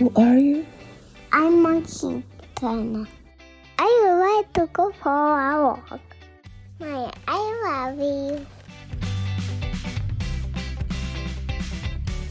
Who are you? I'm Monkey Turner. I would like to go for a walk. Maya, I love you.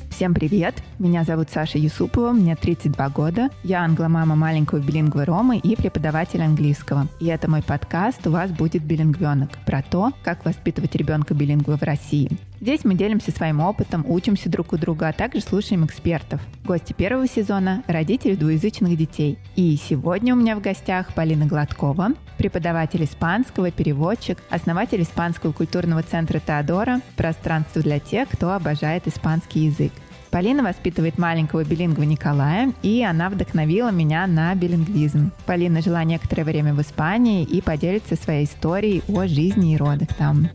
Всем привет! Меня зовут Саша Юсупова, мне 32 года. Я англомама маленького билингва Ромы и преподаватель английского. И это мой подкаст «У вас будет билингвенок» про то, как воспитывать ребенка билингва в России. Здесь мы делимся своим опытом, учимся друг у друга, а также слушаем экспертов. Гости первого сезона – родители двуязычных детей. И сегодня у меня в гостях Полина Гладкова, преподаватель испанского, переводчик, основатель Испанского культурного центра Теодора «Пространство для тех, кто обожает испанский язык». Полина воспитывает маленького билингва Николая, и она вдохновила меня на билингвизм. Полина жила некоторое время в Испании и поделится своей историей о жизни и родах там.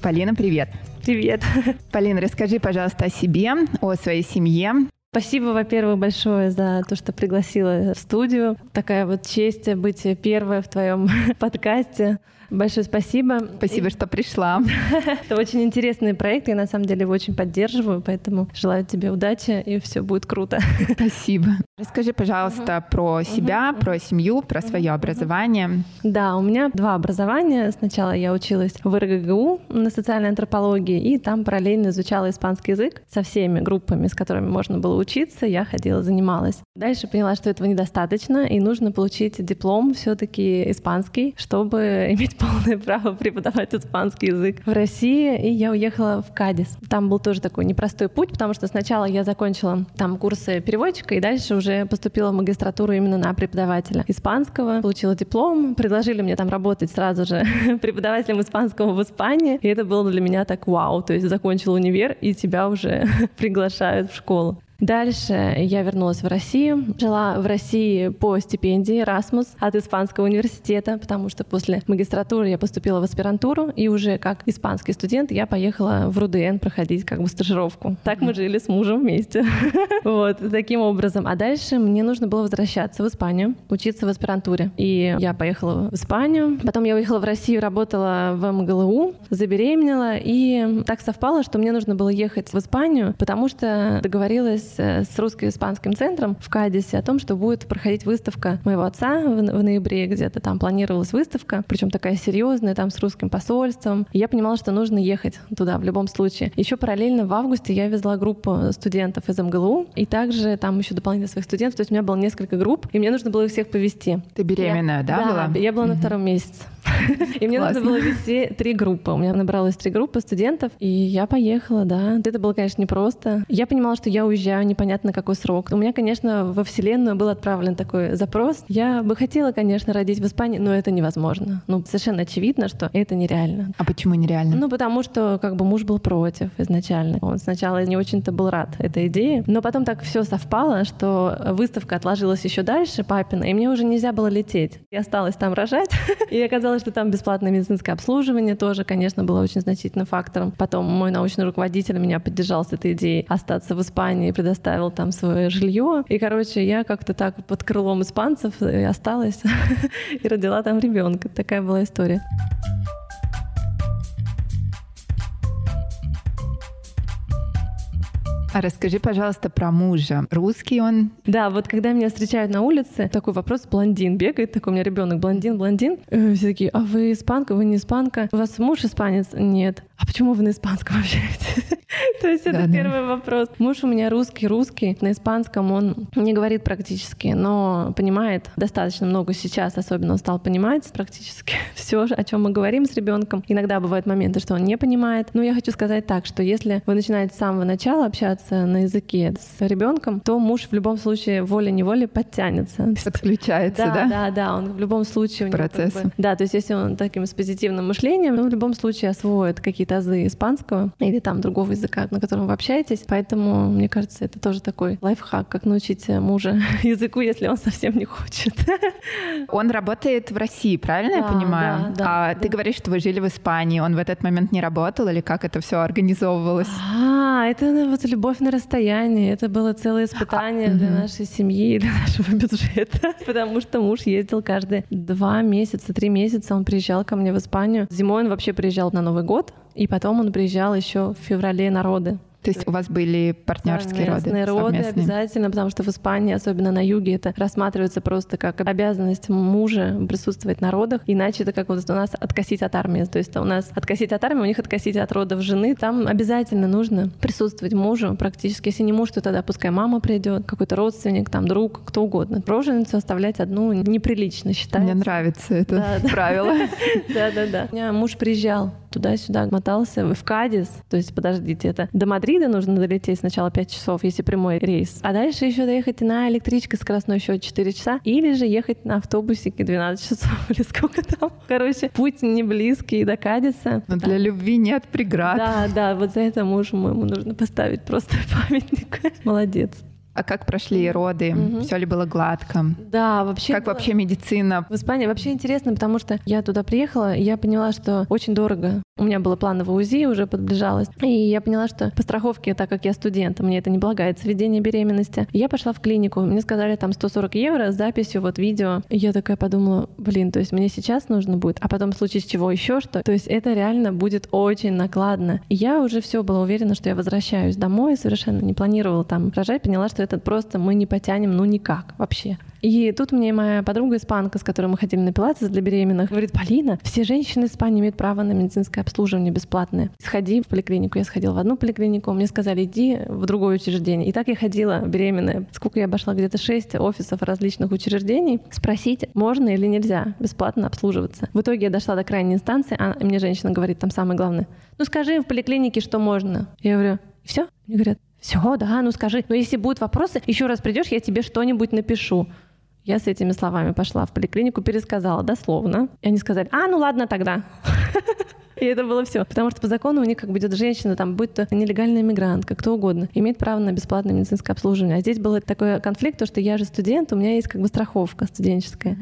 Полина, привет! Привет. Полина, расскажи, пожалуйста, о себе, о своей семье. Спасибо, во-первых, большое за то, что пригласила в студию. Такая вот честь быть первой в твоем подкасте. Большое спасибо. Спасибо, и... что пришла. Это очень интересный проект, я на самом деле его очень поддерживаю, поэтому желаю тебе удачи, и все будет круто. Спасибо. Расскажи, пожалуйста, uh-huh. про себя, uh-huh. про семью, про свое образование. Да, у меня два образования. Сначала я училась в РГГУ на социальной антропологии, и там параллельно изучала испанский язык со всеми группами, с которыми можно было учиться. Я ходила, занималась. Дальше поняла, что этого недостаточно, и нужно получить диплом все-таки испанский, чтобы иметь полное право преподавать испанский язык в России, и я уехала в Кадис. Там был тоже такой непростой путь, потому что сначала я закончила там курсы переводчика, и дальше уже поступила в магистратуру именно на преподавателя испанского, получила диплом, предложили мне там работать сразу же преподавателем испанского в Испании, и это было для меня так вау, то есть закончил универ, и тебя уже приглашают в школу. Дальше я вернулась в Россию, жила в России по стипендии Erasmus от Испанского университета, потому что после магистратуры я поступила в аспирантуру, и уже как испанский студент я поехала в РУДН проходить как бы стажировку. Так мы жили с мужем вместе. Вот, таким образом. А дальше мне нужно было возвращаться в Испанию, учиться в аспирантуре. И я поехала в Испанию, потом я уехала в Россию, работала в МГЛУ, забеременела, и так совпало, что мне нужно было ехать в Испанию, потому что договорилась договорились э, с русско-испанским центром в Кадисе о том, что будет проходить выставка моего отца в, в ноябре, где-то там планировалась выставка, причем такая серьезная, там с русским посольством. И я понимала, что нужно ехать туда в любом случае. Еще параллельно в августе я везла группу студентов из МГЛУ, и также там еще дополнительно своих студентов, то есть у меня было несколько групп, и мне нужно было их всех повести. Ты беременная, я, да, да, была? я была на втором месяце. И мне нужно было вести три группы. У меня набралось три группы студентов, и я поехала, да. Это было, конечно, непросто. Я понимала, что я уезжаю непонятно какой срок. У меня, конечно, во Вселенную был отправлен такой запрос. Я бы хотела, конечно, родить в Испании, но это невозможно. Ну, совершенно очевидно, что это нереально. А почему нереально? Ну, потому что как бы муж был против изначально. Он сначала не очень-то был рад этой идее, но потом так все совпало, что выставка отложилась еще дальше, папина, и мне уже нельзя было лететь. Я осталась там рожать, и оказалось, что там бесплатное медицинское обслуживание тоже, конечно, было очень значительным фактором. Потом мой научный руководитель меня поддержал с этой идеей остаться в Испании, предоставил там свое жилье. И, короче, я как-то так под крылом испанцев и осталась и родила там ребенка. Такая была история. А расскажи, пожалуйста, про мужа. Русский он? Да, вот когда меня встречают на улице, такой вопрос, блондин бегает, такой у меня ребенок, блондин, блондин. Э, все такие, а вы испанка, вы не испанка? У вас муж испанец? Нет. А почему вы на испанском общаетесь? То есть это да, первый да. вопрос. Муж у меня русский, русский. На испанском он не говорит практически, но понимает достаточно много сейчас, особенно он стал понимать практически все, о чем мы говорим с ребенком. Иногда бывают моменты, что он не понимает. Но я хочу сказать так, что если вы начинаете с самого начала общаться на языке с ребенком, то муж в любом случае волей-неволей подтянется. Подключается, да? Да, да, да. Он в любом случае... Процесс. Как бы, да, то есть если он таким с позитивным мышлением, он в любом случае освоит какие-то азы испанского или там другого языка, на котором вы общаетесь. Поэтому, мне кажется, это тоже такой лайфхак, как научить мужа языку, если он совсем не хочет. Он работает в России, правильно да, я понимаю? Да, да, а да. ты говоришь, что вы жили в Испании. Он в этот момент не работал или как это все организовывалось? А, это ну, вот любовь на расстоянии. Это было целое испытание а, для угу. нашей семьи, для нашего бюджета. Потому что муж ездил каждые два месяца, три месяца. Он приезжал ко мне в Испанию. Зимой он вообще приезжал на Новый год, и потом он приезжал еще в феврале народы. То есть у вас были партнерские роды? роды совместные? обязательно, потому что в Испании, особенно на юге, это рассматривается просто как обязанность мужа присутствовать на родах, иначе это как вот у нас откосить от армии. То есть у нас откосить от армии, у них откосить от родов жены. Там обязательно нужно присутствовать мужу практически. Если не муж, то тогда пускай мама придет, какой-то родственник, там друг, кто угодно. Роженицу оставлять одну неприлично считается. Мне нравится это правило. Да-да-да. У меня муж приезжал туда-сюда мотался в Кадис. То есть, подождите, это до Мадрида нужно долететь сначала 5 часов, если прямой рейс. А дальше еще доехать на электричке скоростной еще 4 часа. Или же ехать на автобусике 12 часов или сколько там. Короче, путь не близкий до Кадиса. Но для любви нет преград. Да, да, вот за это мужу моему нужно поставить просто памятник. Молодец. А как прошли роды? Угу. Все ли было гладко? Да, вообще. Как было... вообще медицина? В Испании вообще интересно, потому что я туда приехала, и я поняла, что очень дорого. У меня было плановое УЗИ, уже подближалось. И я поняла, что по страховке, так как я студент, мне это не полагается введение беременности. Я пошла в клинику, мне сказали там 140 евро с записью вот видео. И я такая подумала, блин, то есть мне сейчас нужно будет, а потом в случае чего еще что. То есть это реально будет очень накладно. И я уже все была уверена, что я возвращаюсь домой, совершенно не планировала там рожать, поняла, что это просто мы не потянем, ну никак вообще. И тут мне моя подруга испанка, с которой мы ходили на пилатес для беременных, говорит, Полина, все женщины Испании имеют право на медицинское обслуживание бесплатное. Сходи в поликлинику. Я сходила в одну поликлинику, мне сказали, иди в другое учреждение. И так я ходила беременная. Сколько я обошла? Где-то шесть офисов различных учреждений. Спросить, можно или нельзя бесплатно обслуживаться. В итоге я дошла до крайней инстанции, а мне женщина говорит, там самое главное, ну скажи в поликлинике, что можно. Я говорю, все? Мне говорят, все, да, ну скажи. Но если будут вопросы, еще раз придешь, я тебе что-нибудь напишу. Я с этими словами пошла в поликлинику, пересказала дословно. И они сказали, а, ну ладно тогда. И это было все. Потому что по закону у них как бы идет женщина, там, будь то нелегальная мигрантка, кто угодно, имеет право на бесплатное медицинское обслуживание. А здесь был такой конфликт, то, что я же студент, у меня есть как бы страховка студенческая.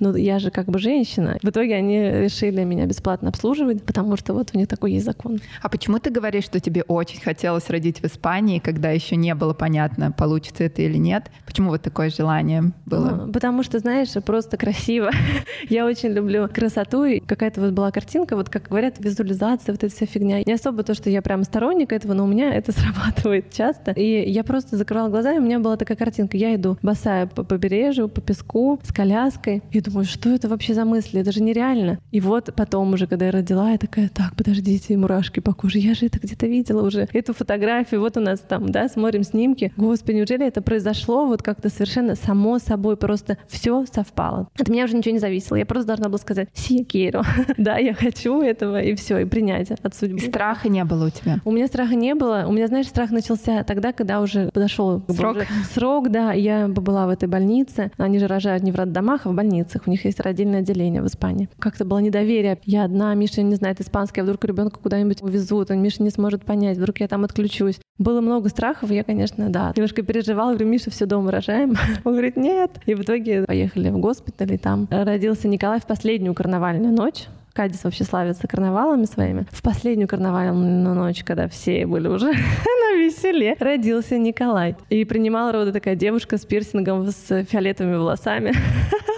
Но я же как бы женщина. В итоге они решили меня бесплатно обслуживать, потому что вот у них такой есть закон. А почему ты говоришь, что тебе очень хотелось родить в Испании, когда еще не было понятно, получится это или нет? Почему вот такое желание было? Ну, потому что, знаешь, просто красиво. я очень люблю красоту. И какая-то вот была картинка, вот как говорят, визуализация, вот эта вся фигня. Не особо то, что я прям сторонник этого, но у меня это срабатывает часто. И я просто закрывала глаза, и у меня была такая картинка. Я иду босая по побережью, по песку, с коляской. И думаю, что это вообще за мысли? Это же нереально. И вот потом уже, когда я родила, я такая, так, подождите, мурашки по коже. Я же это где-то видела уже. Эту фотографию, вот у нас там, да, смотрим снимки. Господи, неужели это произошло вот как-то совершенно само собой, просто все совпало. От меня уже ничего не зависело. Я просто должна была сказать, си, да, я хочу этого, и все, и принять от судьбы. И страха не было у тебя? У меня страха не было. У меня, знаешь, страх начался тогда, когда уже подошел срок. Уже, срок, да. Я была в этой больнице. Они же рожают не в роддомах, а в больницах. У них есть родильное отделение в Испании. Как-то было недоверие. Я одна, Миша не знает испанский, а вдруг ребенка куда-нибудь увезут, он Миша не сможет понять, вдруг я там отключусь. Было много страхов, я, конечно, да, немножко переживала, говорю, Миша, все дома рожаем. Он говорит, нет. И в итоге поехали в госпиталь, и там родился Николай в последнюю карнавальную ночь. Кадис вообще славится карнавалами своими. В последнюю карнавальную ночь, когда все были уже на веселе, родился Николай. И принимала роды такая девушка с пирсингом, с фиолетовыми волосами.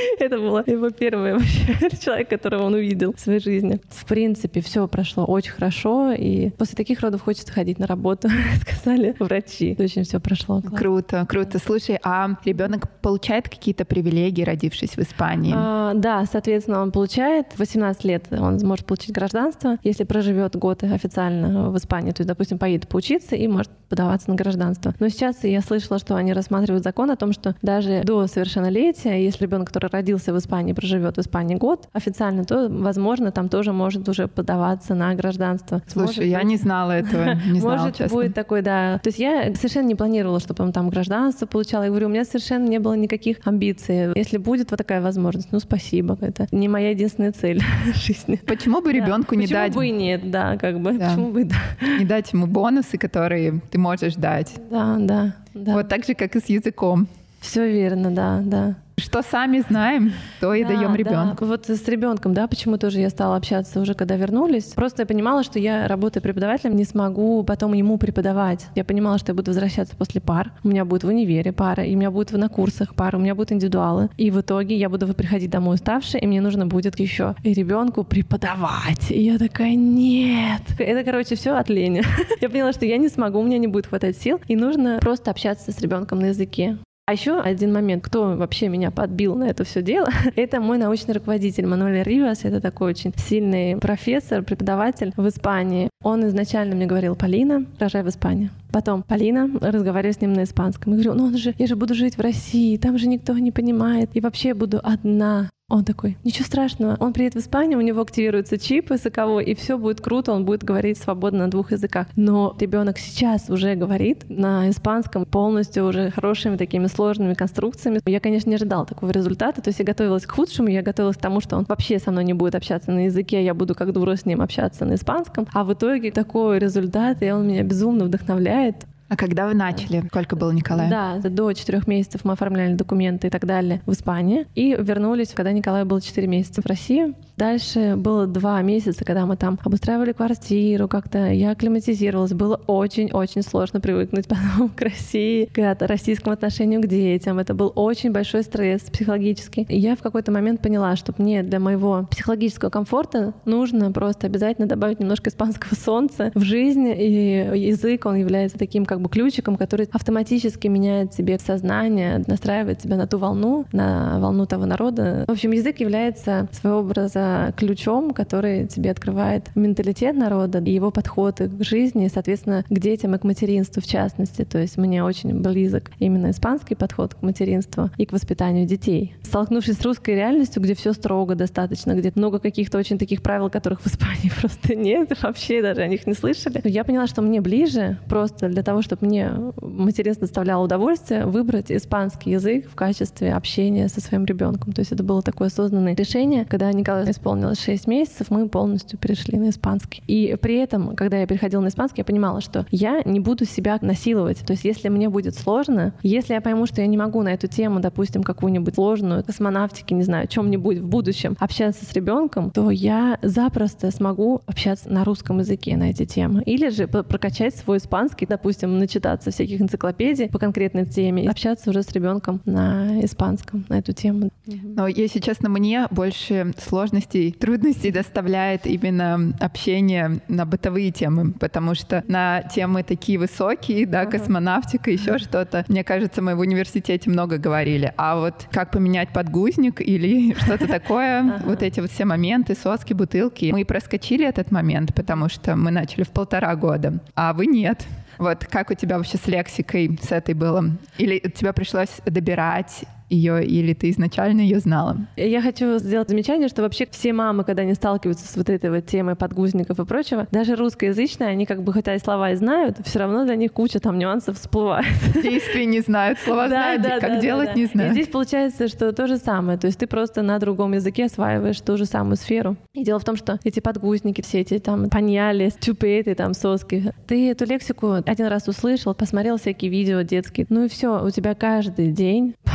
Это было его первый вообще человек, которого он увидел в своей жизни. В принципе, все прошло очень хорошо, и после таких родов хочется ходить на работу, сказали врачи. Очень все прошло. Классно. Круто, круто. Слушай, а ребенок получает какие-то привилегии, родившись в Испании? А, да, соответственно, он получает 18 лет, он может получить гражданство, если проживет год официально в Испании, то есть, допустим, поедет поучиться и может подаваться на гражданство. Но сейчас я слышала, что они рассматривают закон о том, что даже до совершеннолетия, если ребенок, который родился в Испании, проживет в Испании год официально, то, возможно, там тоже может уже подаваться на гражданство. Слушай, может я не знала этого, не знала, Может честно. будет такой, да. То есть я совершенно не планировала, чтобы он там гражданство получал. Я говорю, у меня совершенно не было никаких амбиций. Если будет вот такая возможность, ну спасибо, это не моя единственная цель жизни. Почему бы ребенку да. не Почему дать? Почему бы и нет, да, как бы. Да. Почему бы да. Не дать ему бонусы, которые ты можешь дать. Да, да. да. Вот так же, как и с языком. Все верно, да, да. Что сами знаем, то и Да, даем да. ребенку. Вот с ребенком, да, почему тоже я стала общаться уже, когда вернулись. Просто я понимала, что я, работая преподавателем, не смогу потом ему преподавать. Я понимала, что я буду возвращаться после пар. У меня будет в универе пара, и у меня будет на курсах пара, у меня будут индивидуалы. И в итоге я буду приходить домой уставшая, и мне нужно будет еще и ребенку преподавать. И я такая, нет. Это, короче, все от лени. Я поняла, что я не смогу, у меня не будет хватать сил, и нужно просто общаться с ребенком на языке. А еще один момент, кто вообще меня подбил на это все дело, это мой научный руководитель Мануэль Ривас. Это такой очень сильный профессор, преподаватель в Испании. Он изначально мне говорил, Полина, рожай в Испании. Потом Полина, разговариваю с ним на испанском. Я говорю, ну он же, я же буду жить в России, там же никто не понимает. И вообще буду одна. Он такой, ничего страшного, он приедет в Испанию, у него активируется чип языковой, и все будет круто, он будет говорить свободно на двух языках. Но ребенок сейчас уже говорит на испанском полностью уже хорошими такими сложными конструкциями. Я, конечно, не ожидала такого результата, то есть я готовилась к худшему, я готовилась к тому, что он вообще со мной не будет общаться на языке, я буду как дура с ним общаться на испанском, а в итоге такой результат, и он меня безумно вдохновляет. الساعات А когда вы начали? Сколько было Николаю? Да, до четырех месяцев мы оформляли документы и так далее в Испании. И вернулись, когда Николаю было четыре месяца в Россию. Дальше было два месяца, когда мы там обустраивали квартиру, как-то я акклиматизировалась. Было очень-очень сложно привыкнуть потом к России, к российскому отношению к детям. Это был очень большой стресс психологический. И я в какой-то момент поняла, что мне для моего психологического комфорта нужно просто обязательно добавить немножко испанского солнца в жизнь. И язык, он является таким как бы ключиком, который автоматически меняет себе сознание, настраивает тебя на ту волну, на волну того народа. В общем, язык является своего образа ключом, который тебе открывает менталитет народа и его подходы к жизни, соответственно, к детям и к материнству в частности. То есть мне очень близок именно испанский подход к материнству и к воспитанию детей. Столкнувшись с русской реальностью, где все строго достаточно, где много каких-то очень таких правил, которых в Испании просто нет, вообще даже о них не слышали, я поняла, что мне ближе просто для того, чтобы мне материнство доставляло удовольствие, выбрать испанский язык в качестве общения со своим ребенком. То есть это было такое осознанное решение. Когда Николаю исполнилось 6 месяцев, мы полностью перешли на испанский. И при этом, когда я переходила на испанский, я понимала, что я не буду себя насиловать. То есть если мне будет сложно, если я пойму, что я не могу на эту тему, допустим, какую-нибудь сложную космонавтики, не знаю, чем-нибудь в будущем общаться с ребенком, то я запросто смогу общаться на русском языке на эти темы. Или же прокачать свой испанский, допустим, начитаться всяких энциклопедий по конкретной теме и общаться уже с ребенком на испанском на эту тему. Но, если честно, мне больше сложностей, трудностей доставляет именно общение на бытовые темы, потому что на темы такие высокие, да, Ага. космонавтика, еще что-то, мне кажется, мы в университете много говорили. А вот как поменять подгузник или что-то такое, вот эти вот все моменты, соски, бутылки, мы проскочили этот момент, потому что мы начали в полтора года, а вы нет. Вот как у тебя вообще с лексикой, с этой было? Или тебе пришлось добирать ее, или ты изначально ее знала? Я хочу сделать замечание, что вообще все мамы, когда они сталкиваются с вот этой вот темой подгузников и прочего, даже русскоязычные, они как бы хотя и слова и знают, все равно для них куча там нюансов всплывает. Действия не знают, слова знают, как делать не И знают. здесь получается, что то же самое. То есть ты просто на другом языке осваиваешь ту же самую сферу. И дело в том, что эти подгузники, все эти там паньяли, чупеты, там соски, ты эту лексику один раз услышал, посмотрел всякие видео детские, ну и все, у тебя каждый день по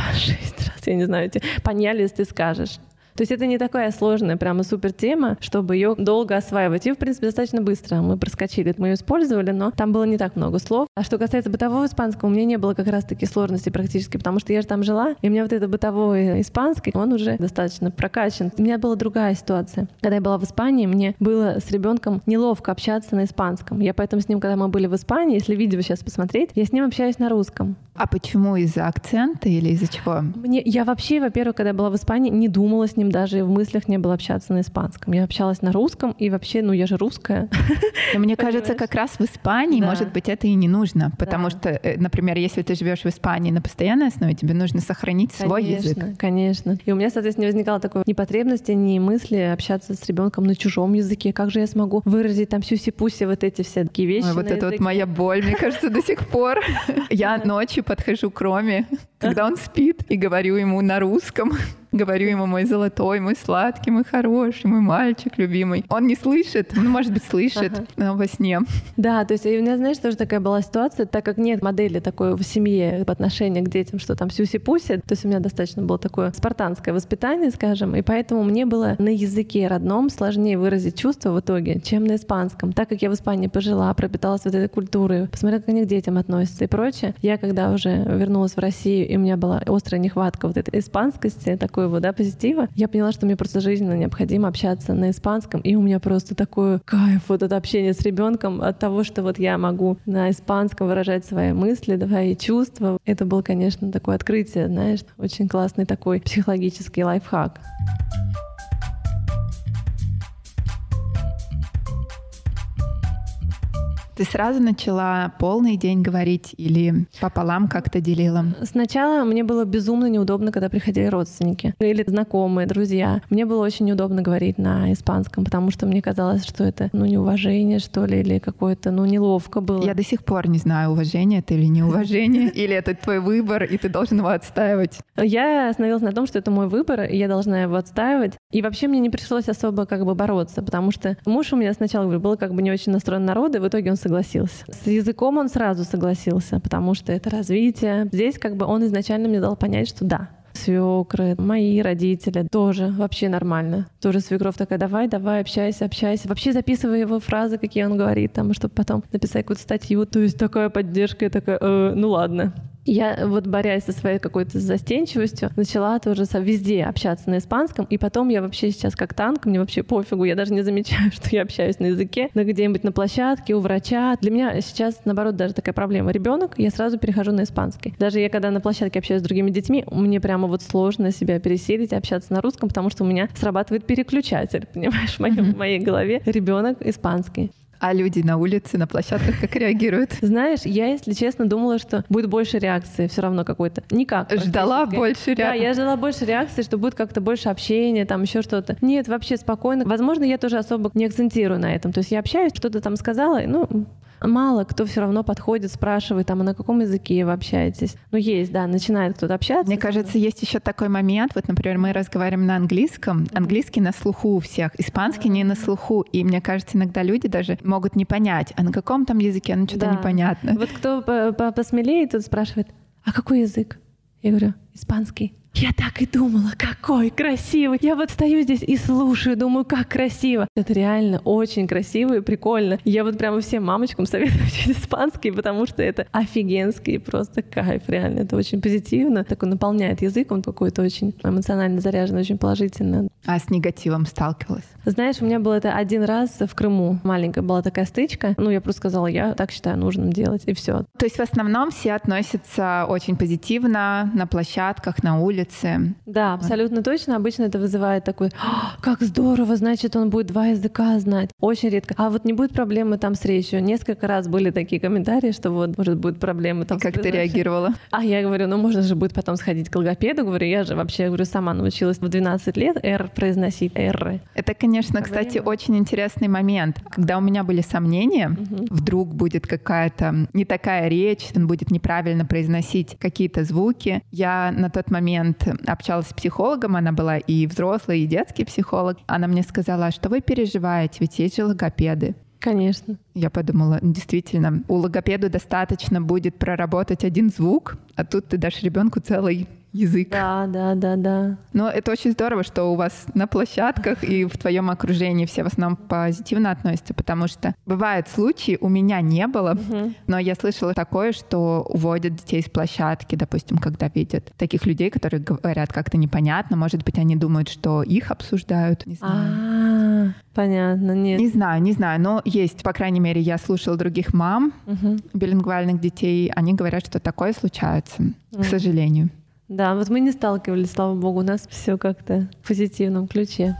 шесть раз, я не знаю, эти паньялис ты скажешь. То есть это не такая сложная прямо супер тема, чтобы ее долго осваивать. И, в принципе, достаточно быстро мы проскочили. Мы ее использовали, но там было не так много слов. А что касается бытового испанского, у меня не было как раз-таки сложностей практически, потому что я же там жила, и у меня вот это бытовой испанский, он уже достаточно прокачан. У меня была другая ситуация. Когда я была в Испании, мне было с ребенком неловко общаться на испанском. Я поэтому с ним, когда мы были в Испании, если видео сейчас посмотреть, я с ним общаюсь на русском. А почему? Из-за акцента или из-за чего? Мне, я вообще, во-первых, когда была в Испании, не думала с ним даже и в мыслях не было общаться на испанском. Я общалась на русском, и вообще, ну я же русская. Но мне кажется, как раз в Испании, Да. может быть, это и не нужно, потому Да. что, э, например, если ты живешь в Испании на постоянной основе, тебе нужно сохранить свой язык. Конечно, конечно. И у меня, соответственно, не возникало такой ни потребности, ни мысли общаться с ребенком на чужом языке. Как же я смогу выразить там сюси-пуси, вот эти все такие вещи Ой, вот это вот языке? моя боль, мне кажется, до сих пор. Я ночью подхожу к Роме когда он спит, и говорю ему на русском, говорю ему мой золотой, мой сладкий, мой хороший, мой мальчик любимый. Он не слышит, ну, может быть, слышит ага. но во сне. Да, то есть у меня, знаешь, тоже такая была ситуация, так как нет модели такой в семье по отношению к детям, что там сюси-пуси, то есть у меня достаточно было такое спартанское воспитание, скажем, и поэтому мне было на языке родном сложнее выразить чувства в итоге, чем на испанском. Так как я в Испании пожила, пропиталась вот этой культурой, посмотрела, как они к детям относятся и прочее, я когда уже вернулась в Россию, и у меня была острая нехватка вот этой испанскости, такой такого, да, позитива, я поняла, что мне просто жизненно необходимо общаться на испанском, и у меня просто такой кайф вот это общение с ребенком от того, что вот я могу на испанском выражать свои мысли, свои чувства. Это было, конечно, такое открытие, знаешь, очень классный такой психологический лайфхак. Ты сразу начала полный день говорить или пополам как-то делила? Сначала мне было безумно неудобно, когда приходили родственники или знакомые, друзья. Мне было очень неудобно говорить на испанском, потому что мне казалось, что это, ну, неуважение, что ли, или какое-то, ну, неловко было. Я до сих пор не знаю, уважение это или неуважение, или это твой выбор, и ты должен его отстаивать. Я остановилась на том, что это мой выбор, и я должна его отстаивать. И вообще мне не пришлось особо как бы бороться, потому что муж у меня сначала был как бы не очень настроен народа, и в итоге он согласился. С языком он сразу согласился, потому что это развитие. Здесь как бы он изначально мне дал понять, что да, свекры, мои родители тоже вообще нормально. Тоже свекровь такая, давай, давай, общайся, общайся. Вообще записывай его фразы, какие он говорит, там, чтобы потом написать какую-то статью. То есть такая поддержка, я такая, э, ну ладно. Я вот борясь со своей какой-то застенчивостью, начала тоже везде общаться на испанском, и потом я вообще сейчас как танк, мне вообще пофигу, я даже не замечаю, что я общаюсь на языке, на где-нибудь на площадке, у врача. Для меня сейчас, наоборот, даже такая проблема. Ребенок, я сразу перехожу на испанский. Даже я, когда на площадке общаюсь с другими детьми, мне прямо вот сложно себя пересилить и общаться на русском, потому что у меня срабатывает переключатель, понимаешь, в, моем, в моей голове ребенок испанский. А люди на улице, на площадках как реагируют? Знаешь, я, если честно, думала, что будет больше реакции все равно какой-то. Никак. Ждала больше реакции? Да, я ждала больше реакции, что будет как-то больше общения, там еще что-то. Нет, вообще спокойно. Возможно, я тоже особо не акцентирую на этом. То есть я общаюсь, что-то там сказала, ну, мало кто все равно подходит, спрашивает, там, а на каком языке вы общаетесь. Ну, есть, да, начинает кто-то общаться. Мне кажется, есть еще такой момент, вот, например, мы разговариваем на английском, английский на слуху у всех, испанский не на слуху, и мне кажется, иногда люди даже могут не понять, а на каком там языке, ну, что-то да. непонятно. Вот кто посмелее, тут спрашивает, а какой язык? Я говорю, испанский. Я так и думала, какой красивый. Я вот стою здесь и слушаю, думаю, как красиво. Это реально очень красиво и прикольно. Я вот прямо всем мамочкам советую учить испанский, потому что это офигенский просто кайф, реально. Это очень позитивно. Такой наполняет язык, он какой-то очень эмоционально заряжен, очень положительно. А с негативом сталкивалась? Знаешь, у меня было это один раз в Крыму. Маленькая была такая стычка. Ну, я просто сказала, я так считаю нужным делать, и все. То есть в основном все относятся очень позитивно на площадках, на улице, улице. Да, абсолютно точно. Обычно это вызывает такой, как здорово, значит, он будет два языка знать. Очень редко. А вот не будет проблемы там с речью. Несколько раз были такие комментарии, что вот, может, будет проблемы там. И как ты реагировала? А я говорю, ну, можно же будет потом сходить к логопеду. Говорю, я же вообще, говорю, сама научилась в 12 лет «р» произносить, «р». Это, конечно, кстати, очень интересный момент. Когда у меня были сомнения, угу. вдруг будет какая-то не такая речь, он будет неправильно произносить какие-то звуки. Я на тот момент момент общалась с психологом, она была и взрослый, и детский психолог. Она мне сказала, «А что вы переживаете, ведь есть же логопеды. Конечно. Я подумала, действительно, у логопеда достаточно будет проработать один звук, а тут ты дашь ребенку целый язык. Да, да, да, да. Но это очень здорово, что у вас на площадках и в твоем окружении все в основном позитивно относятся, потому что бывают случаи, у меня не было, угу. но я слышала такое, что уводят детей с площадки, допустим, когда видят таких людей, которые говорят как-то непонятно, может быть, они думают, что их обсуждают, не знаю. А, понятно, нет. Не знаю, не знаю, но есть, по крайней мере, я слушала других мам угу. билингвальных детей, они говорят, что такое случается, к сожалению. Да, вот мы не сталкивались, слава богу, у нас все как-то в позитивном ключе.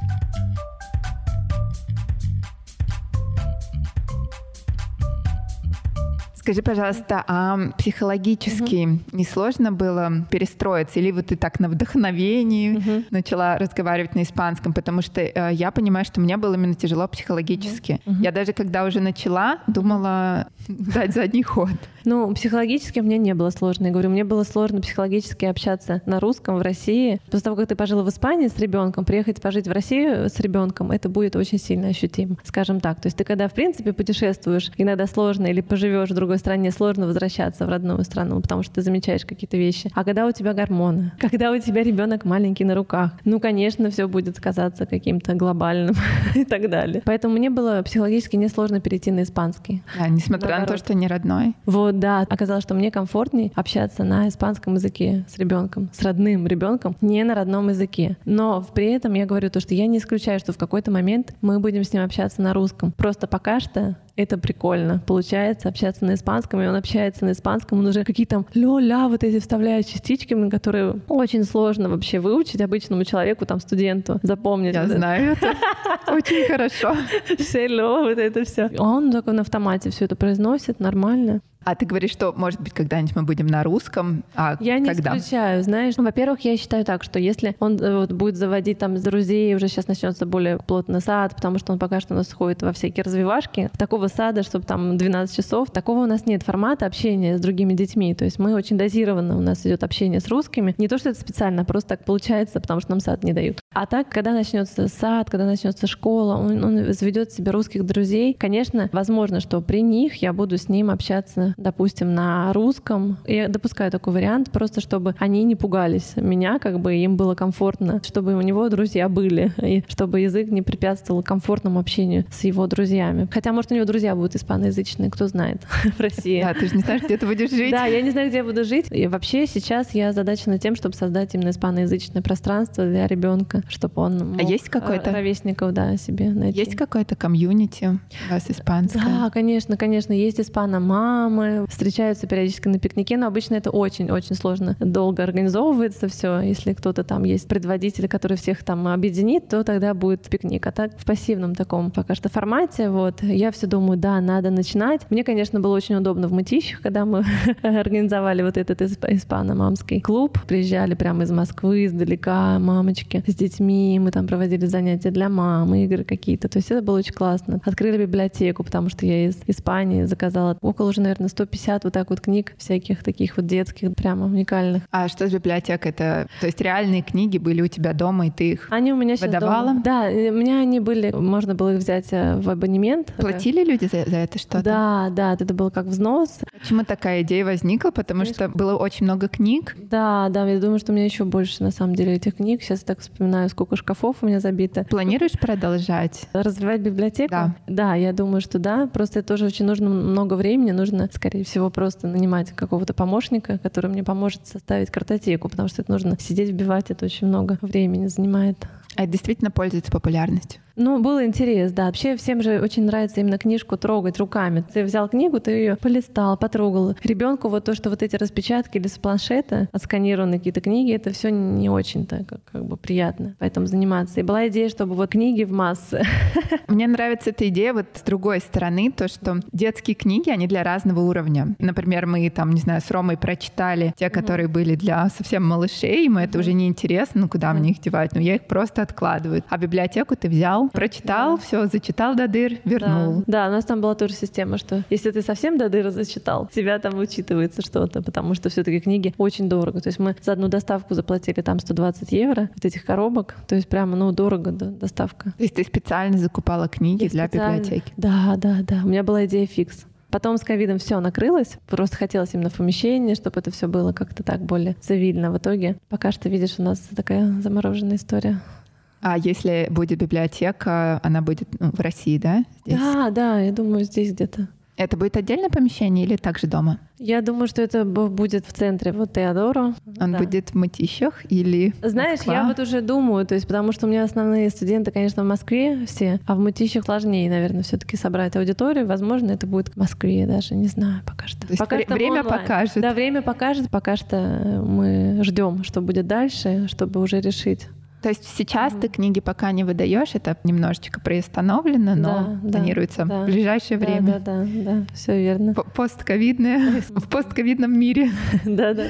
Скажи, пожалуйста, а психологически угу. не сложно было перестроиться? Или вот ты так на вдохновении угу. начала разговаривать на испанском? Потому что э, я понимаю, что мне было именно тяжело психологически. Угу. Я даже когда уже начала, думала дать задний ход. Ну, психологически мне не было сложно. Я говорю, мне было сложно психологически общаться на русском в России. После того, как ты пожила в Испании с ребенком, приехать пожить в Россию с ребенком, это будет очень сильно ощутимо, скажем так. То есть ты когда, в принципе, путешествуешь, иногда сложно или поживешь в другой стране, сложно возвращаться в родную страну, потому что ты замечаешь какие-то вещи. А когда у тебя гормоны, когда у тебя ребенок маленький на руках, ну, конечно, все будет казаться каким-то глобальным и так далее. Поэтому мне было психологически несложно перейти на испанский. Да, несмотря на то, что не родной. Вот, да. Оказалось, что мне комфортнее общаться на испанском языке с ребенком, с родным ребенком, не на родном языке. Но при этом я говорю то, что я не исключаю, что в какой-то момент мы будем с ним общаться на русском. Просто пока что это прикольно. Получается общаться на испанском, и он общается на испанском, он уже какие то ля-ля вот эти вставляет частички, которые очень сложно вообще выучить обычному человеку, там, студенту, запомнить. Я знаю это. Очень хорошо. Все вот это все. Он только на автомате все это произносит нормально. А ты говоришь, что, может быть, когда-нибудь мы будем на русском, а Я не когда? исключаю, знаешь. Во-первых, я считаю так, что если он э, вот, будет заводить там с друзей, уже сейчас начнется более плотный сад, потому что он пока что у нас ходит во всякие развивашки, такого сада, чтобы там 12 часов, такого у нас нет формата общения с другими детьми. То есть мы очень дозированно, у нас идет общение с русскими. Не то, что это специально, а просто так получается, потому что нам сад не дают. А так, когда начнется сад, когда начнется школа, он, он заведет себе русских друзей, конечно, возможно, что при них я буду с ним общаться допустим, на русском. Я допускаю такой вариант, просто чтобы они не пугались меня, как бы им было комфортно, чтобы у него друзья были, и чтобы язык не препятствовал комфортному общению с его друзьями. Хотя, может, у него друзья будут испаноязычные, кто знает, в России. Да, ты же не знаешь, где ты будешь жить. Да, я не знаю, где я буду жить. И вообще сейчас я задачена тем, чтобы создать именно испаноязычное пространство для ребенка, чтобы он а есть какой-то ровесников, да, себе найти. Есть какое-то комьюнити у вас испанское? Да, конечно, конечно, есть испано-мамы, встречаются периодически на пикнике, но обычно это очень-очень сложно. Долго организовывается все. Если кто-то там есть предводитель, который всех там объединит, то тогда будет пикник. А так в пассивном таком пока что формате, вот, я все думаю, да, надо начинать. Мне, конечно, было очень удобно в Мытищах, когда мы организовали вот этот испано-мамский клуб. Приезжали прямо из Москвы, издалека, мамочки с детьми, мы там проводили занятия для мам, игры какие-то. То есть это было очень классно. Открыли библиотеку, потому что я из Испании заказала около уже, наверное, 150 вот так вот книг всяких таких вот детских, прямо уникальных. А что с библиотекой? Это, то есть реальные книги были у тебя дома, и ты их они у меня выдавала? Дома. Да, у меня они были, можно было их взять э, в абонемент. Платили люди за, за это что-то? Да, да, это был как взнос. Почему такая идея возникла? Потому что было очень много книг. Да, да, я думаю, что у меня еще больше на самом деле этих книг. Сейчас я так вспоминаю, сколько шкафов у меня забито. Планируешь продолжать? Развивать библиотеку? Да. Да, я думаю, что да. Просто это тоже очень нужно много времени, нужно, скорее всего, просто нанимать какого-то помощника, который мне поможет составить картотеку, потому что это нужно сидеть, вбивать, это очень много времени занимает. А это действительно пользуется популярностью? Ну, был интерес, да. Вообще всем же очень нравится именно книжку трогать руками. Ты взял книгу, ты ее полистал, потрогал. Ребенку вот то, что вот эти распечатки или с планшета, отсканированные какие-то книги, это все не очень-то как, как бы приятно. Поэтому заниматься. И была идея, чтобы вот книги в массы. Мне нравится эта идея вот с другой стороны, то, что детские книги, они для разного уровня. Например, мы там, не знаю, с Ромой прочитали те, которые были для совсем малышей, ему это уже не интересно, ну куда мне их девать, ну я их просто откладываю. А библиотеку ты взял, прочитал, все, зачитал до дыр, вернул. Да. да, у нас там была тоже система, что если ты совсем до дыр зачитал, тебя там учитывается что-то, потому что все-таки книги очень дорого. То есть мы за одну доставку заплатили там 120 евро вот этих коробок, то есть прямо, ну, дорого да, доставка. То есть ты специально закупала книги Я для специально... библиотеки? Да, да, да. У меня была идея фикс. Потом с ковидом все накрылось, просто хотелось именно в помещении, чтобы это все было как-то так более цивильно. В итоге пока что, видишь, у нас такая замороженная история. А если будет библиотека, она будет ну, в России, да? Здесь? Да, да, я думаю, здесь где-то. Это будет отдельное помещение или также дома? Я думаю, что это будет в центре вот Теодоро. Он да. будет в Мытищах или Знаешь, Москва? я вот уже думаю, то есть потому что у меня основные студенты, конечно, в Москве все, а в Мытищах сложнее, наверное, все таки собрать аудиторию. Возможно, это будет в Москве даже, не знаю пока что. То есть пока вре- время онлайн. покажет. Да, время покажет. Пока что мы ждем, что будет дальше, чтобы уже решить. То есть сейчас mm-hmm. ты книги пока не выдаешь, это немножечко приостановлено, но да, планируется да, в ближайшее да, время. Да, да, да, все верно. Постковидное, в постковидном мире. Да, да.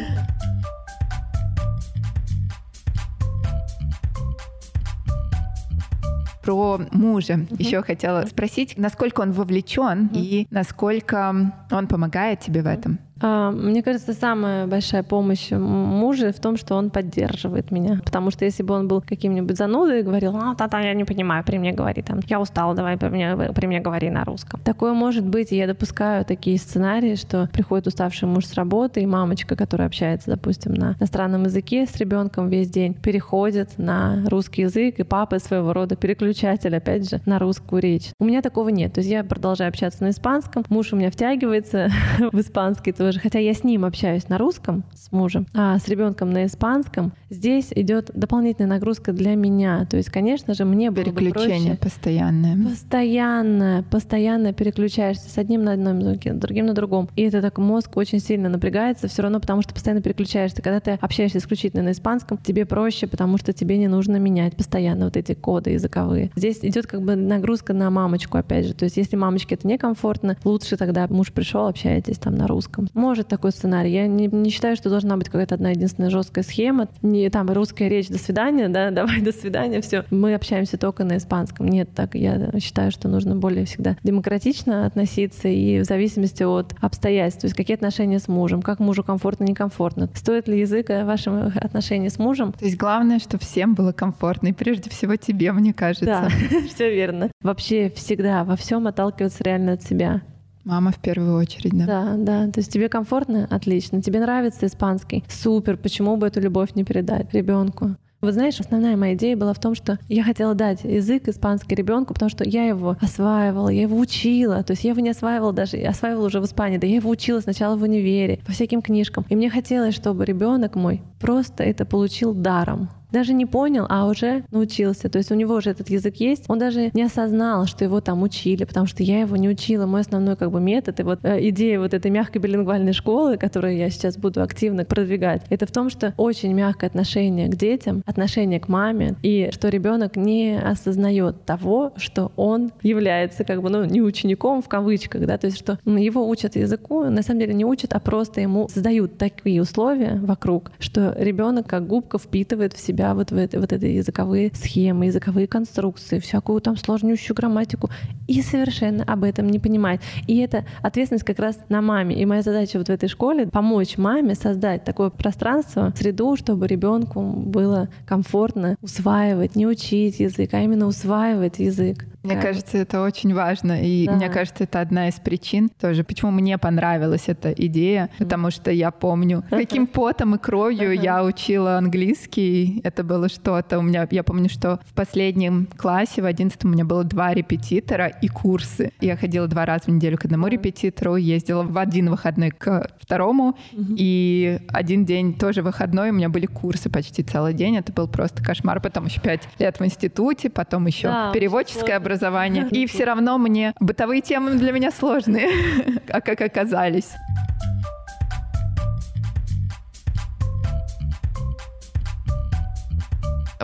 про мужа. Mm-hmm. Еще хотела спросить, насколько он вовлечен mm-hmm. и насколько он помогает тебе в этом. А, мне кажется, самая большая помощь мужа в том, что он поддерживает меня. Потому что если бы он был каким-нибудь занудой и говорил, а, та-та, я не понимаю, при мне говори там, я устала, давай при мне, при мне говори на русском. Такое может быть, и я допускаю такие сценарии, что приходит уставший муж с работы, и мамочка, которая общается, допустим, на иностранном языке с ребенком весь день, переходит на русский язык, и папа своего рода переключатель, опять же, на русскую речь. У меня такого нет. То есть я продолжаю общаться на испанском, муж у меня втягивается в испанский, то тоже, хотя я с ним общаюсь на русском, с мужем, а с ребенком на испанском, здесь идет дополнительная нагрузка для меня. То есть, конечно же, мне было Переключение бы проще. постоянное. Постоянно, постоянно переключаешься с одним на одном языке, другим на другом. И это так мозг очень сильно напрягается все равно, потому что постоянно переключаешься. Когда ты общаешься исключительно на испанском, тебе проще, потому что тебе не нужно менять постоянно вот эти коды языковые. Здесь идет как бы нагрузка на мамочку, опять же. То есть, если мамочке это некомфортно, лучше тогда муж пришел, общаетесь там на русском. Может такой сценарий. Я не, не считаю, что должна быть какая-то одна единственная жесткая схема. Не там русская речь, до свидания, да, давай, до свидания, все. Мы общаемся только на испанском. Нет, так я считаю, что нужно более всегда демократично относиться и в зависимости от обстоятельств. То есть какие отношения с мужем, как мужу комфортно, некомфортно. Стоит ли язык вашим отношениям с мужем? То есть главное, чтобы всем было комфортно, и прежде всего тебе, мне кажется. Да, все верно. Вообще всегда во всем отталкиваться реально от себя. Мама в первую очередь, да. Да, да. То есть тебе комфортно? Отлично. Тебе нравится испанский? Супер. Почему бы эту любовь не передать ребенку? Вы знаешь, основная моя идея была в том, что я хотела дать язык испанский ребенку, потому что я его осваивала, я его учила. То есть я его не осваивала даже, осваивала уже в Испании, да я его учила сначала в универе, по всяким книжкам. И мне хотелось, чтобы ребенок мой просто это получил даром даже не понял, а уже научился. То есть у него уже этот язык есть. Он даже не осознал, что его там учили, потому что я его не учила. Мой основной как бы метод и вот э, идея вот этой мягкой билингвальной школы, которую я сейчас буду активно продвигать, это в том, что очень мягкое отношение к детям, отношение к маме, и что ребенок не осознает того, что он является как бы ну, не учеником в кавычках, да, то есть что его учат языку, на самом деле не учат, а просто ему создают такие условия вокруг, что ребенок как губка впитывает в себя вот в это, вот эти языковые схемы, языковые конструкции, всякую там сложнющую грамматику и совершенно об этом не понимает. И это ответственность как раз на маме. И моя задача вот в этой школе помочь маме создать такое пространство, среду, чтобы ребенку было комфортно усваивать, не учить язык, а именно усваивать язык. Мне кажется, это очень важно. И да. мне кажется, это одна из причин тоже, почему мне понравилась эта идея. Потому что я помню, каким потом и кровью я учила английский. Это было что-то. У меня, я помню, что в последнем классе, в одиннадцатом, у меня было два репетитора и курсы. Я ходила два раза в неделю к одному репетитору, ездила в один выходной к второму, и один день тоже выходной, у меня были курсы почти целый день. Это был просто кошмар. Потом еще пять лет в институте, потом еще да, переводческое образование образование. И все равно мне бытовые темы для меня сложные, а как оказались.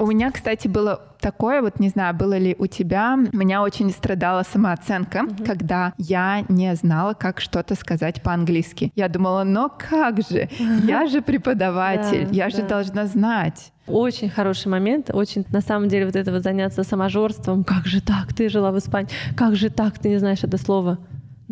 У меня, кстати, было такое, вот не знаю, было ли у тебя, меня очень страдала самооценка, угу. когда я не знала, как что-то сказать по-английски. Я думала, но как же, я же преподаватель, я же должна знать. Очень хороший момент, очень, на самом деле, вот это вот заняться саможорством. Как же так, ты жила в Испании, как же так, ты не знаешь это слово?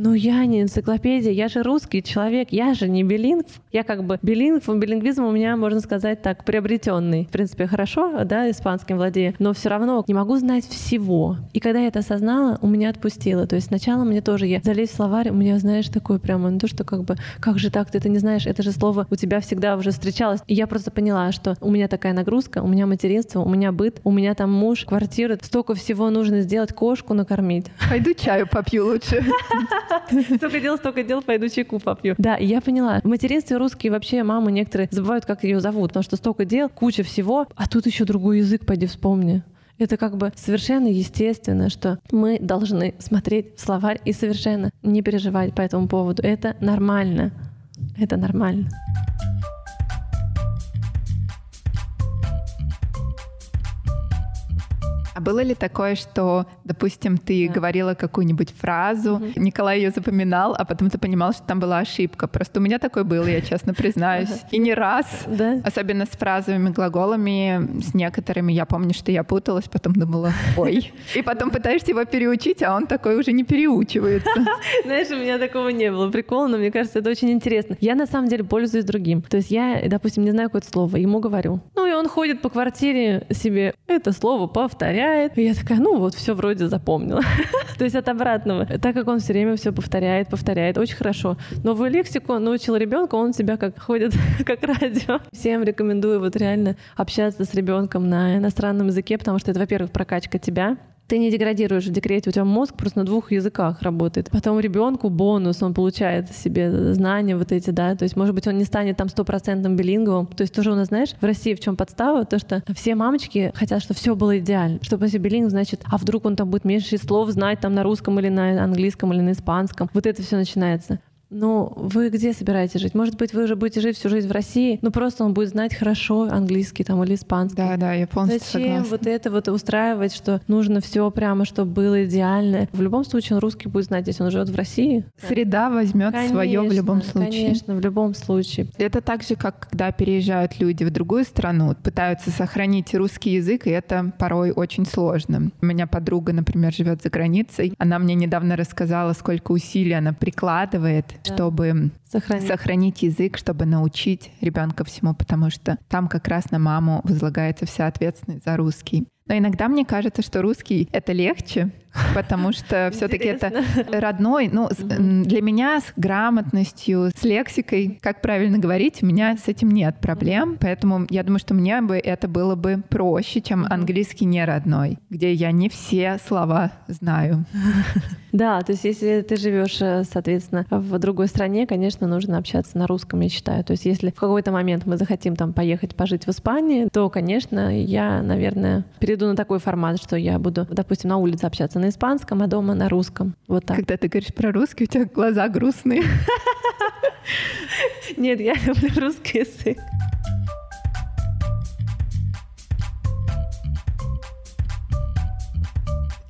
Ну, я не энциклопедия, я же русский человек, я же не билингв. Я как бы билингв, билингвизм у меня, можно сказать так, приобретенный. В принципе, хорошо, да, испанским владею, но все равно не могу знать всего. И когда я это осознала, у меня отпустило. То есть сначала мне тоже, я залезть в словарь, у меня, знаешь, такое прямо, ну то, что как бы, как же так, ты это не знаешь, это же слово у тебя всегда уже встречалось. И я просто поняла, что у меня такая нагрузка, у меня материнство, у меня быт, у меня там муж, квартира, столько всего нужно сделать, кошку накормить. Пойду чаю попью лучше. Столько дел, столько дел, пойду чайку попью. Да, я поняла. В материнстве русские вообще мамы некоторые забывают, как ее зовут, потому что столько дел, куча всего, а тут еще другой язык, пойди вспомни. Это как бы совершенно естественно, что мы должны смотреть в словарь и совершенно не переживать по этому поводу. Это нормально. Это нормально. А было ли такое, что, допустим, ты да. говорила какую-нибудь фразу, угу. Николай ее запоминал, а потом ты понимал, что там была ошибка? Просто у меня такое было, я честно признаюсь. И не раз. Да. Особенно с фразовыми глаголами, с некоторыми. Я помню, что я путалась, потом думала, ой. И потом пытаешься его переучить, а он такой уже не переучивается. Знаешь, у меня такого не было. Прикол, но мне кажется, это очень интересно. Я на самом деле пользуюсь другим. То есть я, допустим, не знаю какое-то слово, ему говорю. Ну и он ходит по квартире себе, это слово повторяет. И я такая, ну вот, все вроде запомнила. То есть от обратного. Так как он все время все повторяет, повторяет, очень хорошо. Новую лексику научил ребенка, он себя как ходит как радио. Всем рекомендую вот реально общаться с ребенком на иностранном языке, потому что это, во-первых, прокачка тебя, ты не деградируешь в декрете, у тебя мозг просто на двух языках работает. Потом ребенку бонус, он получает себе знания вот эти, да, то есть, может быть, он не станет там стопроцентным билинговым. То есть тоже у нас, знаешь, в России в чем подстава? То, что все мамочки хотят, чтобы все было идеально. Чтобы если билинг, значит, а вдруг он там будет меньше слов знать там на русском или на английском или на испанском. Вот это все начинается. Ну, вы где собираетесь жить? Может быть, вы уже будете жить всю жизнь в России, но просто он будет знать хорошо английский там или испанский. Да, да, я полностью Зачем согласна. вот это вот устраивать, что нужно все прямо, чтобы было идеально? В любом случае он русский будет знать, если он живет в России. Среда возьмет свое в любом случае. Конечно, в любом случае. Это так же, как когда переезжают люди в другую страну, пытаются сохранить русский язык, и это порой очень сложно. У меня подруга, например, живет за границей. Она мне недавно рассказала, сколько усилий она прикладывает да. чтобы сохранить. сохранить язык, чтобы научить ребенка всему, потому что там как раз на маму возлагается вся ответственность за русский. Но иногда мне кажется, что русский это легче, потому что все-таки это родной. Ну, для меня с грамотностью, с лексикой, как правильно говорить, у меня с этим нет проблем. Поэтому я думаю, что мне бы это было бы проще, чем английский не родной, где я не все слова знаю. Да, то есть если ты живешь, э, соответственно, в другой стране, конечно, нужно общаться на русском, я считаю. То есть если в какой-то момент мы захотим там поехать пожить в Испании, то, конечно, я, наверное, перейду на такой формат, что я буду, допустим, на улице общаться на испанском, а дома на русском. Вот так. Когда ты говоришь про русский, у тебя глаза грустные. Нет, я люблю русский язык.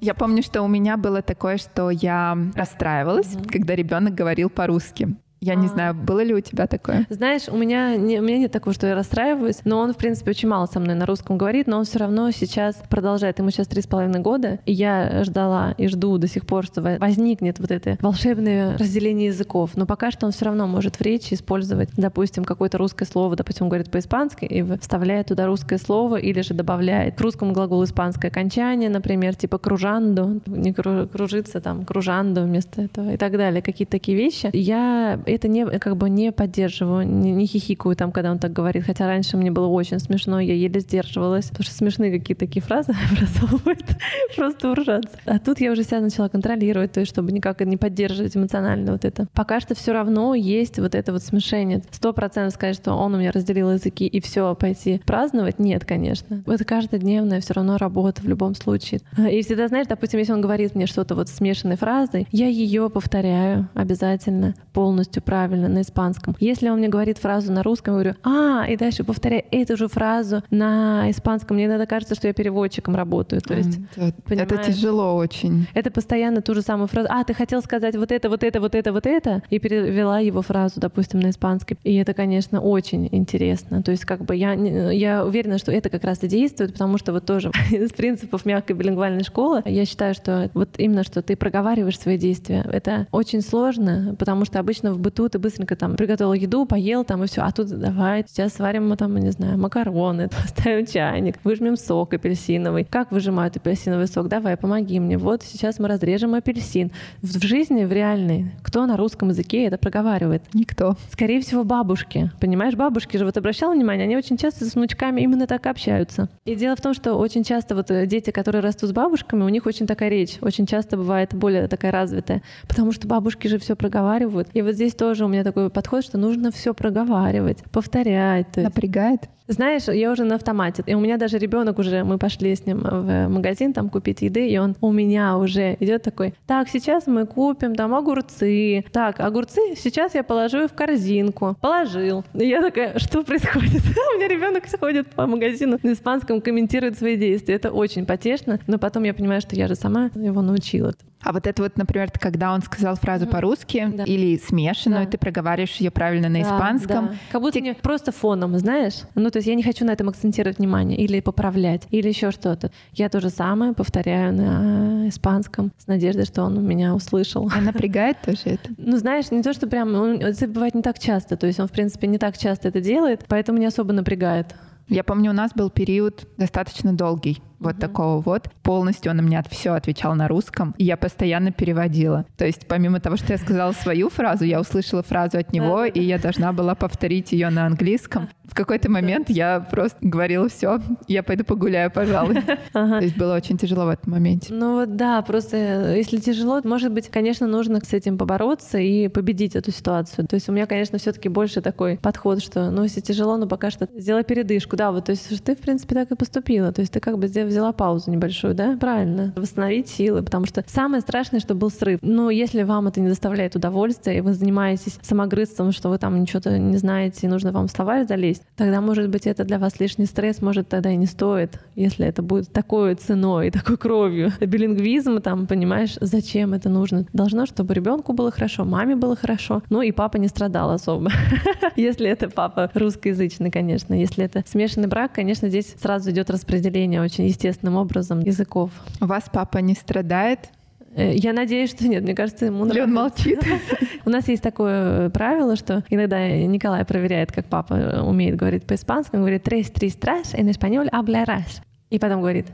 Я помню, что у меня было такое, что я расстраивалась, mm-hmm. когда ребенок говорил по-русски. Я не а. знаю, было ли у тебя такое? Знаешь, у меня, не, у меня нет такого, что я расстраиваюсь, но он, в принципе, очень мало со мной на русском говорит, но он все равно сейчас продолжает. Ему сейчас три с половиной года, и я ждала и жду до сих пор, что возникнет вот это волшебное разделение языков. Но пока что он все равно может в речи использовать, допустим, какое-то русское слово, допустим, он говорит по-испански, и вставляет туда русское слово, или же добавляет к русскому глаголу испанское окончание, например, типа кружанду, не кружится там, кружанду вместо этого и так далее, какие-то такие вещи. Я это не, как бы не поддерживаю, не, не хихикаю там, когда он так говорит. Хотя раньше мне было очень смешно, я еле сдерживалась, потому что смешные какие-то такие фразы образовывают, просто уржаться. А тут я уже себя начала контролировать, то есть чтобы никак не поддерживать эмоционально вот это. Пока что все равно есть вот это вот смешение. Сто процентов сказать, что он у меня разделил языки и все пойти праздновать, нет, конечно. Это каждодневная все равно работа в любом случае. И всегда, знаешь, допустим, если он говорит мне что-то вот смешанной фразой, я ее повторяю обязательно полностью правильно на испанском. Если он мне говорит фразу на русском, я говорю, а, и дальше повторяю эту же фразу на испанском. Мне иногда кажется, что я переводчиком работаю. То есть, это, это тяжело очень. Это постоянно ту же самую фразу. А, ты хотел сказать вот это, вот это, вот это, вот это, и перевела его фразу, допустим, на испанский. И это, конечно, очень интересно. То есть, как бы я, я уверена, что это как раз и действует, потому что вот тоже из принципов мягкой билингвальной школы я считаю, что вот именно, что ты проговариваешь свои действия, это очень сложно, потому что обычно в быту ты быстренько там приготовил еду, поел там и все. А тут давай, сейчас сварим мы там, не знаю, макароны, поставим чайник, выжмем сок апельсиновый. Как выжимают апельсиновый сок? Давай, помоги мне. Вот сейчас мы разрежем апельсин. В жизни, в реальной, кто на русском языке это проговаривает? Никто. Скорее всего, бабушки. Понимаешь, бабушки же, вот обращал внимание, они очень часто с внучками именно так общаются. И дело в том, что очень часто вот э, дети, которые растут с бабушками, у них очень такая речь, очень часто бывает более такая развитая, потому что бабушки же все проговаривают. И вот здесь тоже у меня такой подход, что нужно все проговаривать, повторять. Напрягает? Знаешь, я уже на автомате. И у меня даже ребенок уже, мы пошли с ним в магазин там купить еды, и он у меня уже идет такой, так, сейчас мы купим там огурцы. Так, огурцы сейчас я положу в корзинку. Положил. И я такая, что происходит? у меня ребенок ходит по магазину на испанском, комментирует свои действия. Это очень потешно, но потом я понимаю, что я же сама его научила. А вот это вот, например, когда он сказал фразу mm по-русски да. или смешанную, да. ты проговариваешь ее правильно на да, испанском. Да. Как будто ты... просто фоном, знаешь? Ну, то есть я не хочу на этом акцентировать внимание или поправлять, или еще что-то. Я то же самое повторяю на испанском с надеждой, что он меня услышал. А напрягает тоже это? Ну, знаешь, не то, что прям... Это бывает не так часто. То есть он, в принципе, не так часто это делает, поэтому не особо напрягает. Я помню, у нас был период достаточно долгий, вот угу. такого вот. Полностью он на меня все отвечал на русском, и я постоянно переводила. То есть помимо того, что я сказала свою фразу, я услышала фразу от него, и я должна была повторить ее на английском. В какой-то момент я просто говорила, все, я пойду погуляю, пожалуй. То есть было очень тяжело в этом моменте. Ну вот да, просто э, если тяжело, может быть, конечно, нужно с этим побороться и победить эту ситуацию. То есть у меня, конечно, все-таки больше такой подход, что, ну, если тяжело, ну, пока что сделай передышку. Да, вот, то есть ты, в принципе, так и поступила. То есть ты как бы сделала взяла паузу небольшую, да? Правильно. Восстановить силы, потому что самое страшное, что был срыв. Но если вам это не доставляет удовольствия, и вы занимаетесь самогрызством, что вы там ничего-то не знаете, и нужно вам в словарь залезть, тогда, может быть, это для вас лишний стресс, может, тогда и не стоит, если это будет такой ценой, такой кровью. Билингвизм, там, понимаешь, зачем это нужно? Должно, чтобы ребенку было хорошо, маме было хорошо, ну и папа не страдал особо. Если это папа русскоязычный, конечно. Если это смешанный брак, конечно, здесь сразу идет распределение очень естественным образом языков. У вас папа не страдает? Э, я надеюсь, что нет. Мне кажется, ему нравится. он молчит. У нас есть такое правило, что иногда Николай проверяет, как папа умеет говорить по-испански. Он говорит «tres, tres, tras, en español hablarás». И потом говорит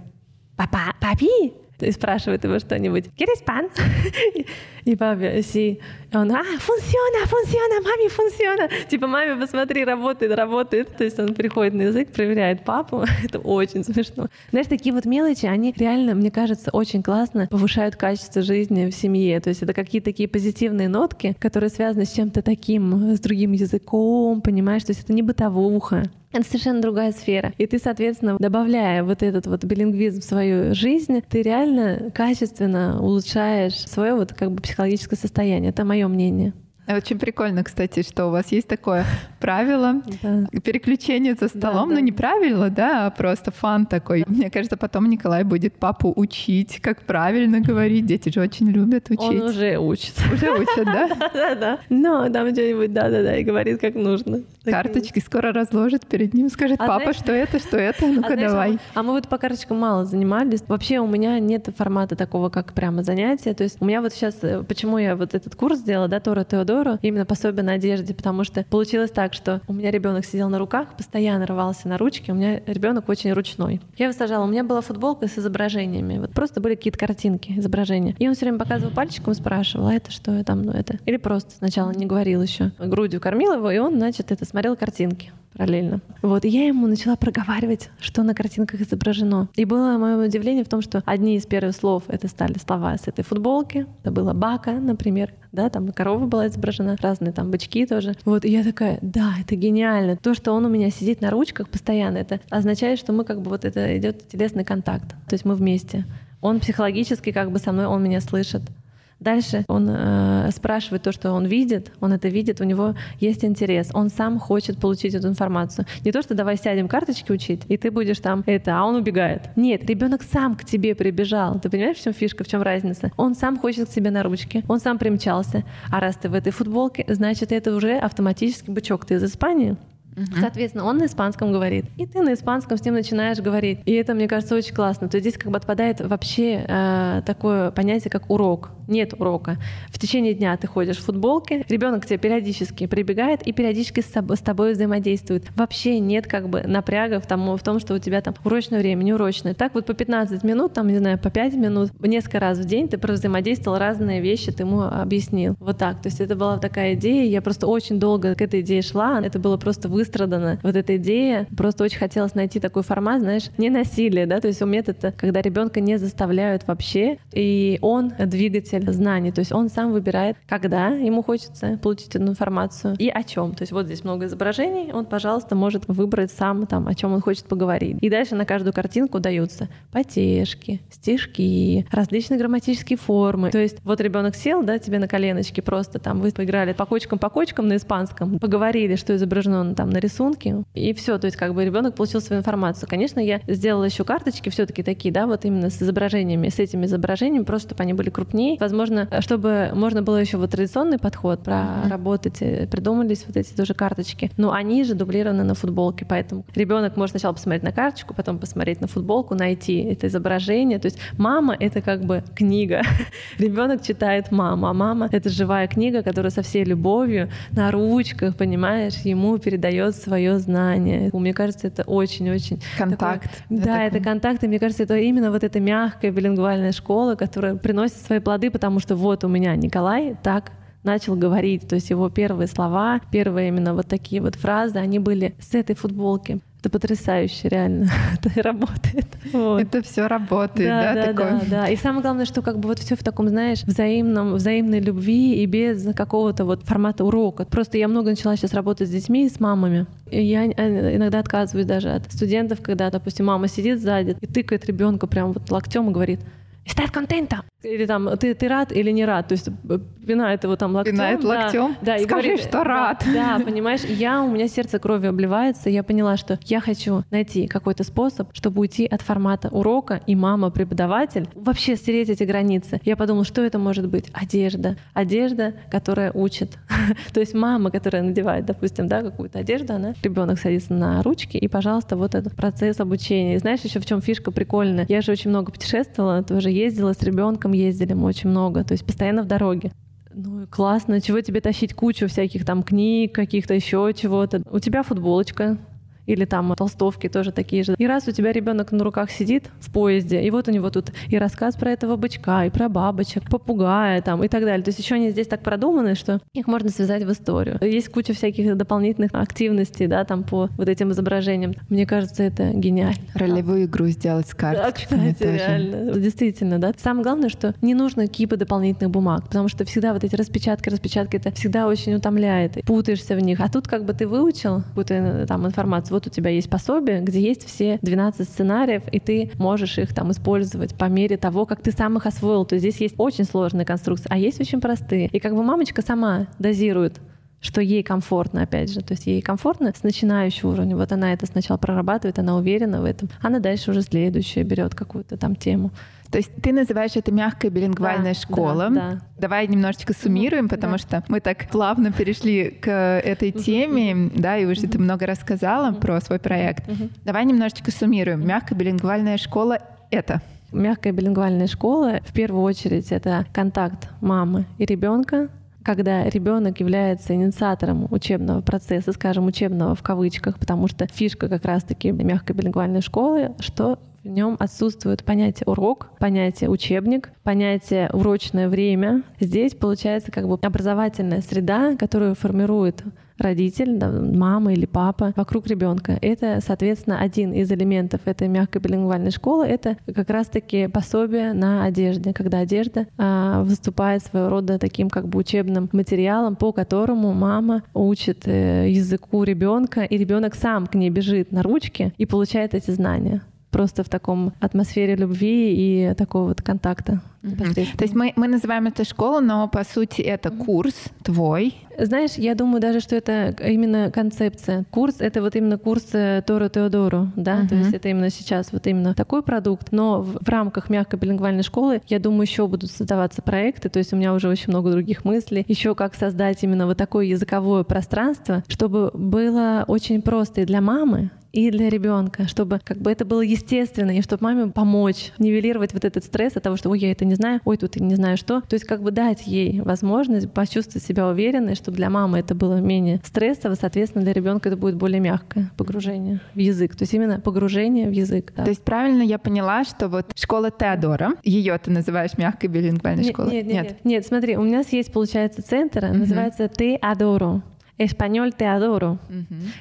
«папа, папи, и спрашивает его что-нибудь. «Quieres pan?» И папа, си. Он, а, функциона, функциона, маме функциона. Типа, маме, посмотри, работает, работает. То есть он приходит на язык, проверяет папу. Это очень смешно. Знаешь, такие вот мелочи, они реально, мне кажется, очень классно повышают качество жизни в семье. То есть это какие-то такие позитивные нотки, которые связаны с чем-то таким, с другим языком, понимаешь? То есть это не бытовуха. Это совершенно другая сфера. И ты, соответственно, добавляя вот этот вот билингвизм в свою жизнь, ты реально качественно улучшаешь свое вот как бы психологическое состояние. Это мое мнение. Очень прикольно, кстати, что у вас есть такое правило да. переключение за столом. Да, да. Ну, не правило, да, а просто фан такой. Мне кажется, потом Николай будет папу учить, как правильно говорить. Дети же очень любят учить. Он уже учит. Уже учат, да? Да-да. Но там что-нибудь да-да-да и говорит, как нужно. Карточки скоро разложит перед ним, скажет, а папа, что это, что это, ну-ка давай. А мы вот по карточкам мало занимались. Вообще у меня нет формата такого, как прямо занятия. То есть у меня вот сейчас, э, почему я вот этот курс сделала, да, Тора Теодор, Теодору, именно пособие на одежде, потому что получилось так, что у меня ребенок сидел на руках, постоянно рвался на ручки, у меня ребенок очень ручной. Я его сажала, у меня была футболка с изображениями, вот просто были какие-то картинки, изображения. И он все время показывал пальчиком, спрашивал, а это что там, ну это? Или просто сначала не говорил еще. Грудью кормил его, и он, значит, это смотрел картинки параллельно. Вот, и я ему начала проговаривать, что на картинках изображено. И было мое удивление в том, что одни из первых слов это стали слова с этой футболки. Это было бака, например, да, там корова была изображена, разные там бычки тоже. Вот, и я такая, да, это гениально. То, что он у меня сидит на ручках постоянно, это означает, что мы как бы вот это идет телесный контакт. То есть мы вместе. Он психологически как бы со мной, он меня слышит. Дальше он э, спрашивает то, что он видит, он это видит, у него есть интерес, он сам хочет получить эту информацию. Не то, что давай сядем карточки учить, и ты будешь там это, а он убегает. Нет, ребенок сам к тебе прибежал. Ты понимаешь, в чем фишка, в чем разница? Он сам хочет к тебе на ручке, он сам примчался. А раз ты в этой футболке, значит, это уже автоматически бычок. Ты из Испании? Угу. Соответственно, он на испанском говорит, и ты на испанском с ним начинаешь говорить. И это, мне кажется, очень классно. То есть здесь как бы отпадает вообще э, такое понятие, как урок. Нет урока. В течение дня ты ходишь в футболке, ребенок к тебе периодически прибегает и периодически с, с тобой взаимодействует. Вообще нет как бы напряга в том, в том, что у тебя там урочное время, неурочное. Так вот по 15 минут, там, не знаю, по 5 минут, несколько раз в день ты взаимодействовал разные вещи, ты ему объяснил. Вот так. То есть это была такая идея, я просто очень долго к этой идее шла, это было просто вы выстрадана вот эта идея. Просто очень хотелось найти такой формат, знаешь, не насилие, да, то есть у метод, когда ребенка не заставляют вообще, и он двигатель знаний. То есть он сам выбирает, когда ему хочется получить эту информацию и о чем. То есть вот здесь много изображений, он, пожалуйста, может выбрать сам, там, о чем он хочет поговорить. И дальше на каждую картинку даются потешки, стишки, различные грамматические формы. То есть вот ребенок сел, да, тебе на коленочке просто там вы поиграли по кочкам, по кочкам на испанском, поговорили, что изображено там на рисунке, и все. То есть как бы ребенок получил свою информацию. Конечно, я сделала еще карточки все-таки такие, да, вот именно с изображениями, с этими изображениями, просто чтобы они были крупнее. Возможно, чтобы можно было еще вот традиционный подход проработать, э, придумались вот эти тоже карточки. Но они же дублированы на футболке, поэтому ребенок может сначала посмотреть на карточку, потом посмотреть на футболку, найти это изображение. То есть мама — это как бы книга. Ребенок читает маму, а мама — это живая книга, которая со всей любовью на ручках, понимаешь, ему передает свое знание. Мне кажется, это очень-очень... Контакт. Такой... Да, это, это контакт, и мне кажется, это именно вот эта мягкая билингвальная школа, которая приносит свои плоды, потому что вот у меня Николай так начал говорить. То есть его первые слова, первые именно вот такие вот фразы, они были с этой футболки. Это потрясающе, реально. это работает. Вот. Это все работает, да, да, да, такое? да, да. И самое главное, что как бы вот все в таком, знаешь, взаимном, взаимной любви и без какого-то вот формата урока. Просто я много начала сейчас работать с детьми и с мамами. И я э, иногда отказываюсь даже от студентов, когда, допустим, мама сидит сзади и тыкает ребенка прям вот локтем и говорит, «Estás contenta?» Или там, ты, ты рад или не рад? То есть э, пинает его там локтем. Пинает да, локтем? Да, и Скажи, говорит, что рад. Да, да, понимаешь, я, у меня сердце кровью обливается, я поняла, что я хочу найти какой-то способ, чтобы уйти от формата урока, и мама, преподаватель, вообще стереть эти границы. Я подумала, что это может быть? Одежда. Одежда, которая учит. То есть мама, которая надевает, допустим, да, какую-то одежду, она, ребенок садится на ручки, и, пожалуйста, вот этот процесс обучения. И знаешь, еще в чем фишка прикольная? Я же очень много путешествовала, тоже ездила с ребенком, ездили мы очень много, то есть постоянно в дороге. Ну классно, чего тебе тащить кучу всяких там книг, каких-то еще чего-то. У тебя футболочка, или там толстовки тоже такие же. И раз у тебя ребенок на руках сидит в поезде, и вот у него тут и рассказ про этого бычка, и про бабочек, попугая там и так далее. То есть еще они здесь так продуманы, что их можно связать в историю. Есть куча всяких дополнительных активностей, да, там по вот этим изображениям. Мне кажется, это гениально. Ролевую игру сделать с карточками да, кстати, тоже. реально. Действительно, да. Самое главное, что не нужно кипа дополнительных бумаг, потому что всегда вот эти распечатки, распечатки, это всегда очень утомляет. Путаешься в них. А тут как бы ты выучил какую-то э, там информацию, вот у тебя есть пособие, где есть все 12 сценариев, и ты можешь их там использовать по мере того, как ты сам их освоил. То есть здесь есть очень сложные конструкции, а есть очень простые. И как бы мамочка сама дозирует что ей комфортно, опять же. То есть ей комфортно с начинающего уровня. Вот она это сначала прорабатывает, она уверена в этом. Она дальше уже следующее берет какую-то там тему. То есть ты называешь это мягкая билингвальная да, школа. Да, да. Давай немножечко суммируем, потому да. что мы так плавно перешли к этой теме, да, и уже ты много рассказала про свой проект. Давай немножечко суммируем. Мягкая билингвальная школа — это? Мягкая билингвальная школа в первую очередь это контакт мамы и ребенка, когда ребенок является инициатором учебного процесса, скажем, учебного в кавычках, потому что фишка как раз-таки мягкой билингвальной школы, что в нем отсутствует понятие урок, понятие учебник, понятие урочное время. Здесь получается как бы образовательная среда, которую формирует родитель, да, мама или папа вокруг ребенка. Это, соответственно, один из элементов этой мягкой билингвальной школы. Это как раз-таки пособие на одежде, когда одежда а, выступает своего рода таким как бы учебным материалом, по которому мама учит э, языку ребенка, и ребенок сам к ней бежит на ручки и получает эти знания просто в таком атмосфере любви и такого вот контакта. Mm-hmm. То есть мы, мы называем это школу, но по сути это курс твой. Знаешь, я думаю даже, что это именно концепция. Курс — это вот именно курс э, Торо Теодору, да, mm-hmm. то есть это именно сейчас вот именно такой продукт, но в, в рамках мягкой билингвальной школы, я думаю, еще будут создаваться проекты, то есть у меня уже очень много других мыслей, еще как создать именно вот такое языковое пространство, чтобы было очень просто и для мамы, и для ребенка, чтобы как бы это было естественно, и чтобы маме помочь нивелировать вот этот стресс от того, что ой, я это не знаю, ой, тут я не знаю что. То есть как бы дать ей возможность почувствовать себя уверенной, чтобы для мамы это было менее стрессово, соответственно, для ребенка это будет более мягкое погружение в язык. То есть именно погружение в язык. Да. То есть правильно я поняла, что вот школа Теодора, ее ты называешь мягкой билингвальной нет, школой? Нет, нет, нет, нет. смотри, у меня есть, получается, центр, называется Теодоро. Эспаньоль te adoro.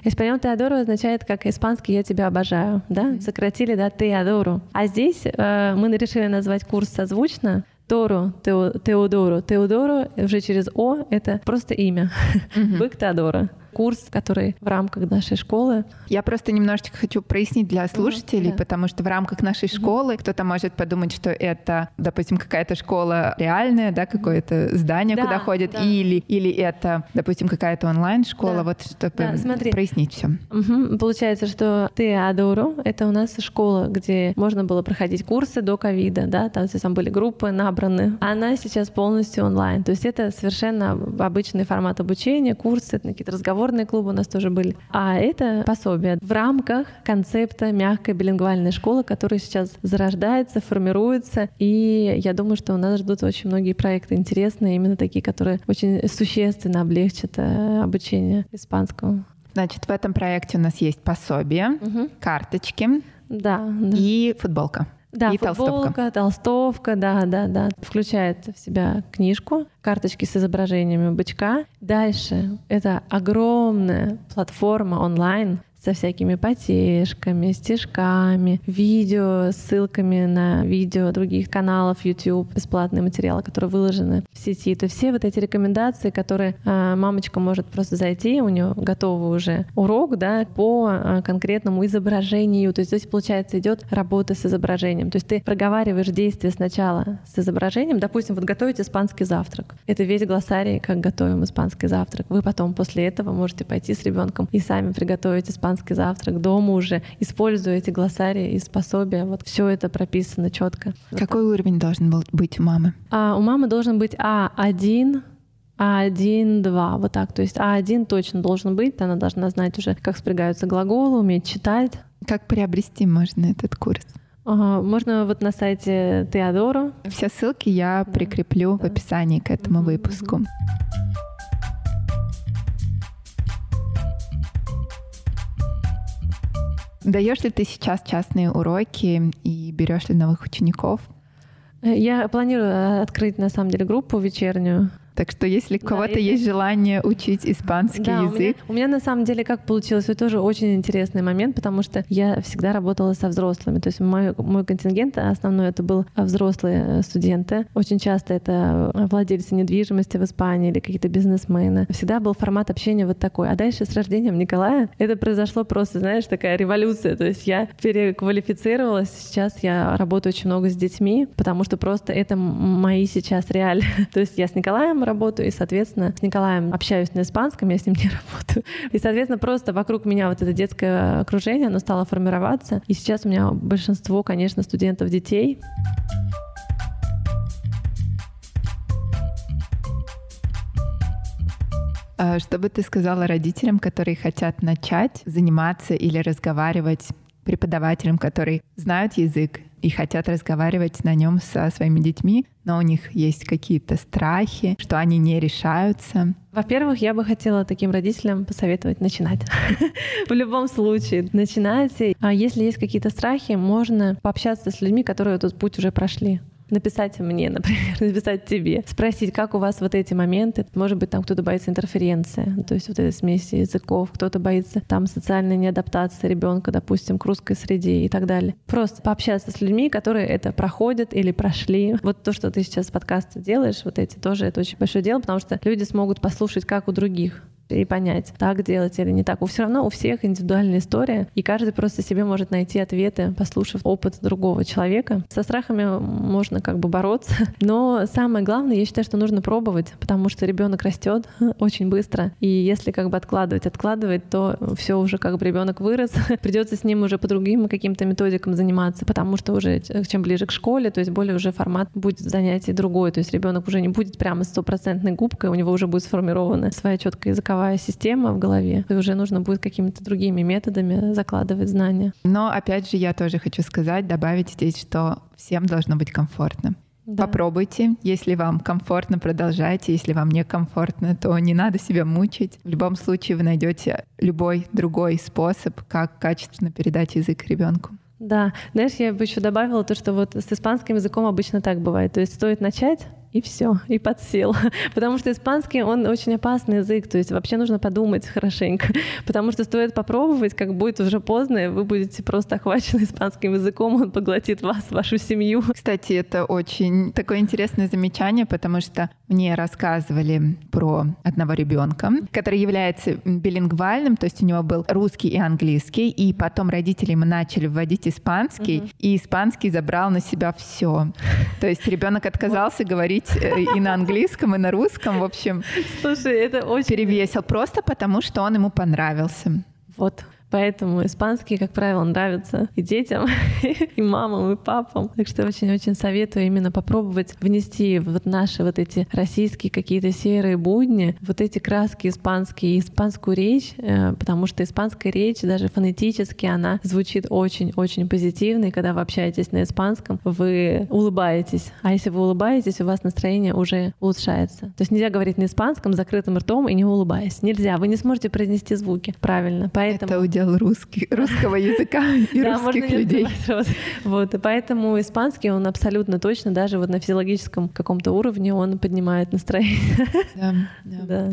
Эспаньоль te adoro означает как испанский я тебя обожаю, да? Сократили, да, te adoro. А здесь э, мы решили назвать курс созвучно Торо, Теодоро. Теодоро уже через О — это просто имя. Бык Теодора курс, который в рамках нашей школы. Я просто немножечко хочу прояснить для слушателей, mm-hmm, потому что в рамках нашей школы кто-то может подумать, что это, допустим, какая-то школа реальная, да, какое-то здание, да, куда ходят, да. или или это, допустим, какая-то онлайн-школа, да. вот чтобы да, смотри. прояснить все. Угу. Получается, что Теодоро — это у нас школа, где можно было проходить курсы до ковида, да, там, там были группы набраны. Она сейчас полностью онлайн, то есть это совершенно обычный формат обучения, курсы, какие-то разговоры разговорные клубы у нас тоже были. А это пособие в рамках концепта мягкой билингвальной школы, которая сейчас зарождается, формируется. И я думаю, что у нас ждут очень многие проекты интересные, именно такие, которые очень существенно облегчат э, обучение испанскому. Значит, в этом проекте у нас есть пособие, угу. карточки да, и футболка. Да, и футболка, толстовка. толстовка, да, да, да. Включает в себя книжку, карточки с изображениями бычка. Дальше это огромная платформа онлайн со всякими потешками, стишками, видео, ссылками на видео других каналов YouTube, бесплатные материалы, которые выложены в сети. То все вот эти рекомендации, которые э, мамочка может просто зайти, у нее готовый уже урок, да, по э, конкретному изображению. То есть здесь, получается, идет работа с изображением. То есть ты проговариваешь действие сначала с изображением. Допустим, вот готовить испанский завтрак. Это весь глоссарий, как готовим испанский завтрак. Вы потом после этого можете пойти с ребенком и сами приготовить испанский испанский завтрак дома уже, используя эти глоссарии и пособия. Вот все это прописано четко. Какой уровень должен был быть у мамы? А, у мамы должен быть А1, а1, 2, вот так. То есть А1 точно должен быть, она должна знать уже, как спрягаются глаголы, уметь читать. Как приобрести можно этот курс? Ага, можно вот на сайте Теодоро. Все ссылки я прикреплю да. в описании к этому выпуску. Даешь ли ты сейчас частные уроки и берешь ли новых учеников? Я планирую э, открыть на самом деле группу вечернюю. Так что если у кого-то если... есть желание учить испанский да, язык... У меня, у меня на самом деле как получилось, это тоже очень интересный момент, потому что я всегда работала со взрослыми. То есть мой, мой контингент основной это был взрослые студенты. Очень часто это владельцы недвижимости в Испании или какие-то бизнесмены. Всегда был формат общения вот такой. А дальше с рождением Николая это произошло просто, знаешь, такая революция. То есть я переквалифицировалась. Сейчас я работаю очень много с детьми, потому что просто это мои сейчас реалии. То есть я с Николаем работаю, и, соответственно, с Николаем общаюсь на испанском, я с ним не работаю. И, соответственно, просто вокруг меня вот это детское окружение, оно стало формироваться. И сейчас у меня большинство, конечно, студентов детей. А что бы ты сказала родителям, которые хотят начать заниматься или разговаривать преподавателям, которые знают язык и хотят разговаривать на нем со своими детьми, но у них есть какие-то страхи, что они не решаются. Во-первых, я бы хотела таким родителям посоветовать начинать. В любом случае, начинайте. А если есть какие-то страхи, можно пообщаться с людьми, которые этот путь уже прошли написать мне, например, написать тебе, спросить, как у вас вот эти моменты. Может быть, там кто-то боится интерференции, то есть вот этой смеси языков, кто-то боится там социальной неадаптации ребенка, допустим, к русской среде и так далее. Просто пообщаться с людьми, которые это проходят или прошли. Вот то, что ты сейчас в подкасте делаешь, вот эти тоже это очень большое дело, потому что люди смогут послушать, как у других и понять, так делать или не так. У все равно у всех индивидуальная история, и каждый просто себе может найти ответы, послушав опыт другого человека. Со страхами можно как бы бороться, но самое главное, я считаю, что нужно пробовать, потому что ребенок растет очень быстро, и если как бы откладывать, откладывать, то все уже как бы ребенок вырос, придется с ним уже по другим каким-то методикам заниматься, потому что уже чем ближе к школе, то есть более уже формат будет занятий другой, то есть ребенок уже не будет прямо стопроцентной губкой, у него уже будет сформирована своя четкая языковая языковая система в голове, и уже нужно будет какими-то другими методами закладывать знания. Но опять же, я тоже хочу сказать, добавить здесь, что всем должно быть комфортно. Да. Попробуйте. Если вам комфортно, продолжайте. Если вам некомфортно, то не надо себя мучить. В любом случае вы найдете любой другой способ, как качественно передать язык ребенку. Да, знаешь, я бы еще добавила то, что вот с испанским языком обычно так бывает. То есть стоит начать, и все, и подсел. Потому что испанский, он очень опасный язык, то есть вообще нужно подумать хорошенько, потому что стоит попробовать, как будет уже поздно, вы будете просто охвачены испанским языком, он поглотит вас, вашу семью. Кстати, это очень такое интересное замечание, потому что мне рассказывали про одного ребенка, который является билингвальным, то есть у него был русский и английский, и потом родители ему начали вводить испанский, угу. и испанский забрал на себя все. То есть ребенок отказался говорить говорить э, и на английском, и на русском, в общем. Слушай, это очень... Перевесил просто потому, что он ему понравился. Вот. Поэтому испанский, как правило, нравится и детям, и мамам, и папам. Так что очень-очень советую именно попробовать внести вот наши вот эти российские какие-то серые будни, вот эти краски испанские, испанскую речь, э, потому что испанская речь даже фонетически, она звучит очень-очень позитивно, и когда вы общаетесь на испанском, вы улыбаетесь. А если вы улыбаетесь, у вас настроение уже улучшается. То есть нельзя говорить на испанском закрытым ртом и не улыбаясь. Нельзя, вы не сможете произнести звуки правильно. Поэтому... Это удел удел русский, русского языка и да, русских людей. Вот, и поэтому испанский, он абсолютно точно, даже вот на физиологическом каком-то уровне, он поднимает настроение. Да, да. да.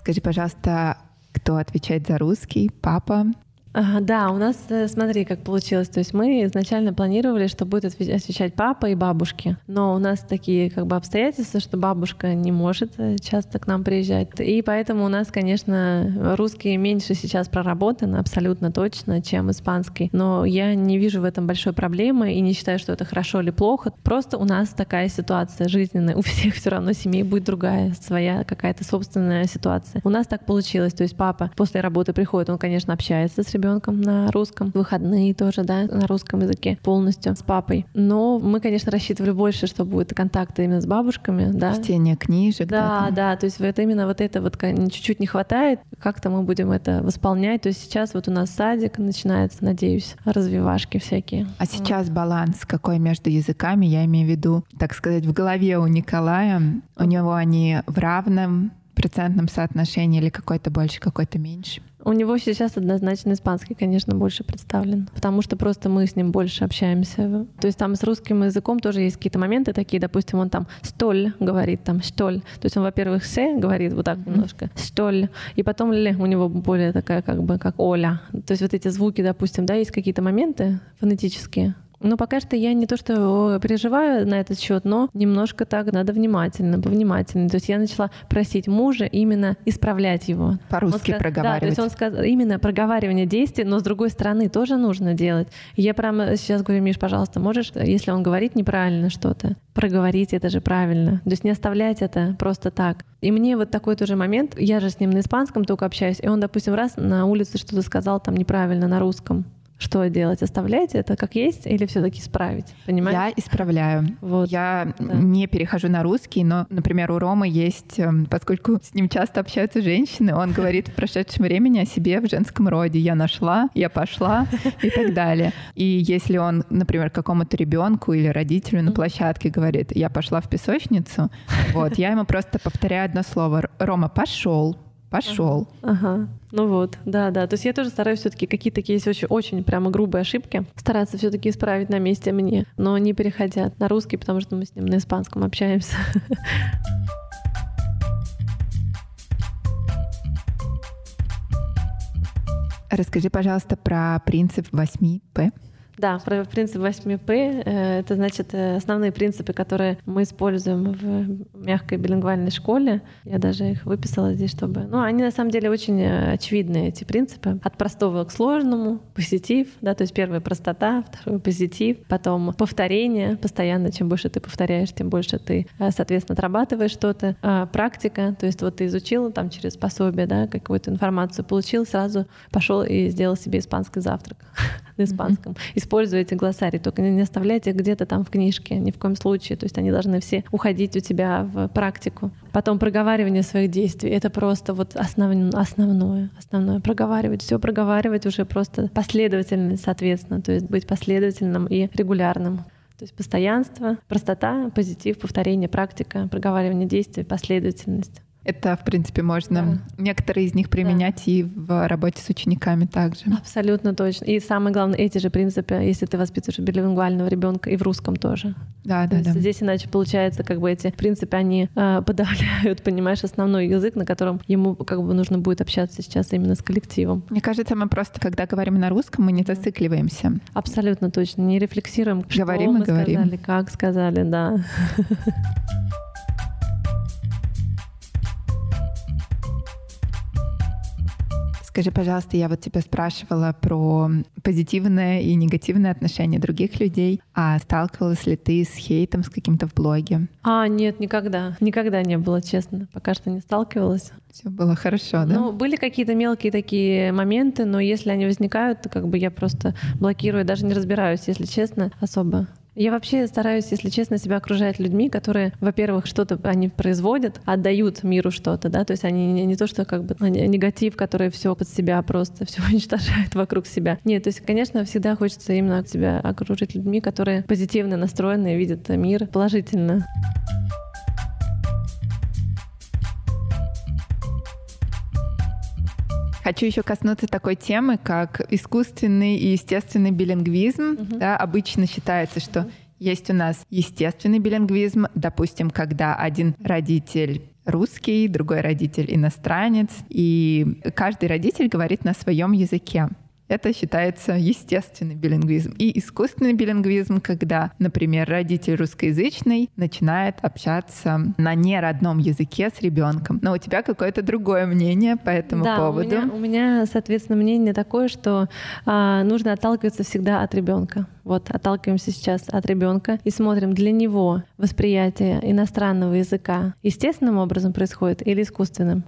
Скажи, пожалуйста, кто отвечает за русский? Папа, да, у нас, э, смотри, как получилось. То есть мы изначально планировали, что будет отвечать папа и бабушки. Но у нас такие как бы обстоятельства, что бабушка не может э, часто к нам приезжать. И поэтому у нас, конечно, русский меньше сейчас проработан, абсолютно точно, чем испанский. Но я не вижу в этом большой проблемы и не считаю, что это хорошо или плохо. Просто у нас такая ситуация жизненная. У всех все равно семей будет другая, своя какая-то собственная ситуация. У нас так получилось. То есть папа после работы приходит, он, конечно, общается с ребенком, ребенком на русском, выходные тоже, да, на русском языке полностью с папой. Но мы, конечно, рассчитывали больше, что будет контакты именно с бабушками, да. Чтение книжек. Да, да, да, то есть вот именно вот это вот чуть-чуть не хватает, как-то мы будем это восполнять. То есть сейчас вот у нас садик начинается, надеюсь, развивашки всякие. А сейчас баланс какой между языками, я имею в виду, так сказать, в голове у Николая, у него они в равном процентном соотношении или какой-то больше, какой-то меньше? У него сейчас однозначно испанский, конечно, больше представлен, потому что просто мы с ним больше общаемся. То есть там с русским языком тоже есть какие-то моменты такие, допустим, он там «столь» говорит, там «штоль». То есть он, во-первых, «се» говорит вот так mm-hmm. немножко, «штоль», и потом «ле» у него более такая как бы как «оля». То есть вот эти звуки, допустим, да, есть какие-то моменты фонетические, ну, пока что я не то, что переживаю на этот счет, но немножко так надо внимательно, повнимательнее. То есть я начала просить мужа именно исправлять его. По-русски он проговаривать. Да, то есть он сказал именно проговаривание действий, но с другой стороны тоже нужно делать. я прямо сейчас говорю, Миш, пожалуйста, можешь, если он говорит неправильно что-то, проговорить это же правильно. То есть не оставлять это просто так. И мне вот такой тоже момент, я же с ним на испанском только общаюсь, и он, допустим, раз на улице что-то сказал там неправильно на русском что делать? Оставлять это как есть или все-таки исправить? Понимаешь? Я исправляю. Вот. Я да. не перехожу на русский, но, например, у Ромы есть, эм, поскольку с ним часто общаются женщины, он говорит в прошедшем времени о себе в женском роде. Я нашла, я пошла и так далее. И если он, например, какому-то ребенку или родителю на площадке говорит, я пошла в песочницу, вот, я ему просто повторяю одно слово. Рома, пошел, пошел. Ага. ага. Ну вот, да, да. То есть я тоже стараюсь все-таки какие-то такие есть очень, очень прямо грубые ошибки стараться все-таки исправить на месте мне, но не переходя на русский, потому что мы с ним на испанском общаемся. Расскажи, пожалуйста, про принцип 8П. Да, про принцип 8П. Э, это значит э, основные принципы, которые мы используем в мягкой билингвальной школе. Я даже их выписала здесь, чтобы... Ну, они на самом деле очень э, очевидные, эти принципы. От простого к сложному, позитив, да, то есть первое — простота, второе — позитив, потом повторение, постоянно, чем больше ты повторяешь, тем больше ты, соответственно, отрабатываешь что-то. А практика, то есть вот ты изучил там через пособие, да, какую-то информацию получил, сразу пошел и сделал себе испанский завтрак на испанском. Mm-hmm используйте глоссарий, только не оставляйте где-то там в книжке, ни в коем случае. То есть они должны все уходить у тебя в практику. Потом проговаривание своих действий. Это просто вот основ... основное, основное. Проговаривать, все проговаривать уже просто последовательно, соответственно. То есть быть последовательным и регулярным. То есть постоянство, простота, позитив, повторение, практика, проговаривание действий, последовательность. Это, в принципе, можно да. некоторые из них применять да. и в работе с учениками также. Абсолютно точно. И самое главное, эти же принципы, если ты воспитываешь билингвального ребенка и в русском тоже. Да, да, да. Здесь иначе получается, как бы эти принципы, они э, подавляют, понимаешь, основной язык, на котором ему как бы нужно будет общаться сейчас именно с коллективом. Мне кажется, мы просто, когда говорим на русском, мы не зацикливаемся. Абсолютно точно. Не рефлексируем, говорим что мы говорим. сказали, как сказали, да. Скажи, пожалуйста, я вот тебя спрашивала про позитивное и негативное отношение других людей. А сталкивалась ли ты с хейтом с каким-то в блоге? А, нет, никогда. Никогда не было, честно. Пока что не сталкивалась. Все было хорошо, да? Ну, были какие-то мелкие такие моменты, но если они возникают, то как бы я просто блокирую, даже не разбираюсь, если честно, особо. Я вообще стараюсь, если честно, себя окружать людьми, которые, во-первых, что-то они производят, отдают миру что-то, да, то есть они не, не то, что как бы негатив, который все под себя просто все уничтожает вокруг себя. Нет, то есть, конечно, всегда хочется именно себя окружить людьми, которые позитивно настроены, видят мир положительно. Хочу еще коснуться такой темы, как искусственный и естественный билингвизм. Угу. Да, обычно считается, что есть у нас естественный билингвизм, допустим, когда один родитель русский, другой родитель иностранец, и каждый родитель говорит на своем языке. Это считается естественный билингвизм. И искусственный билингвизм, когда, например, родитель русскоязычный начинает общаться на неродном языке с ребенком. Но у тебя какое-то другое мнение по этому да, поводу. У меня, у меня, соответственно, мнение такое, что а, нужно отталкиваться всегда от ребенка. Вот отталкиваемся сейчас от ребенка и смотрим, для него восприятие иностранного языка естественным образом происходит или искусственным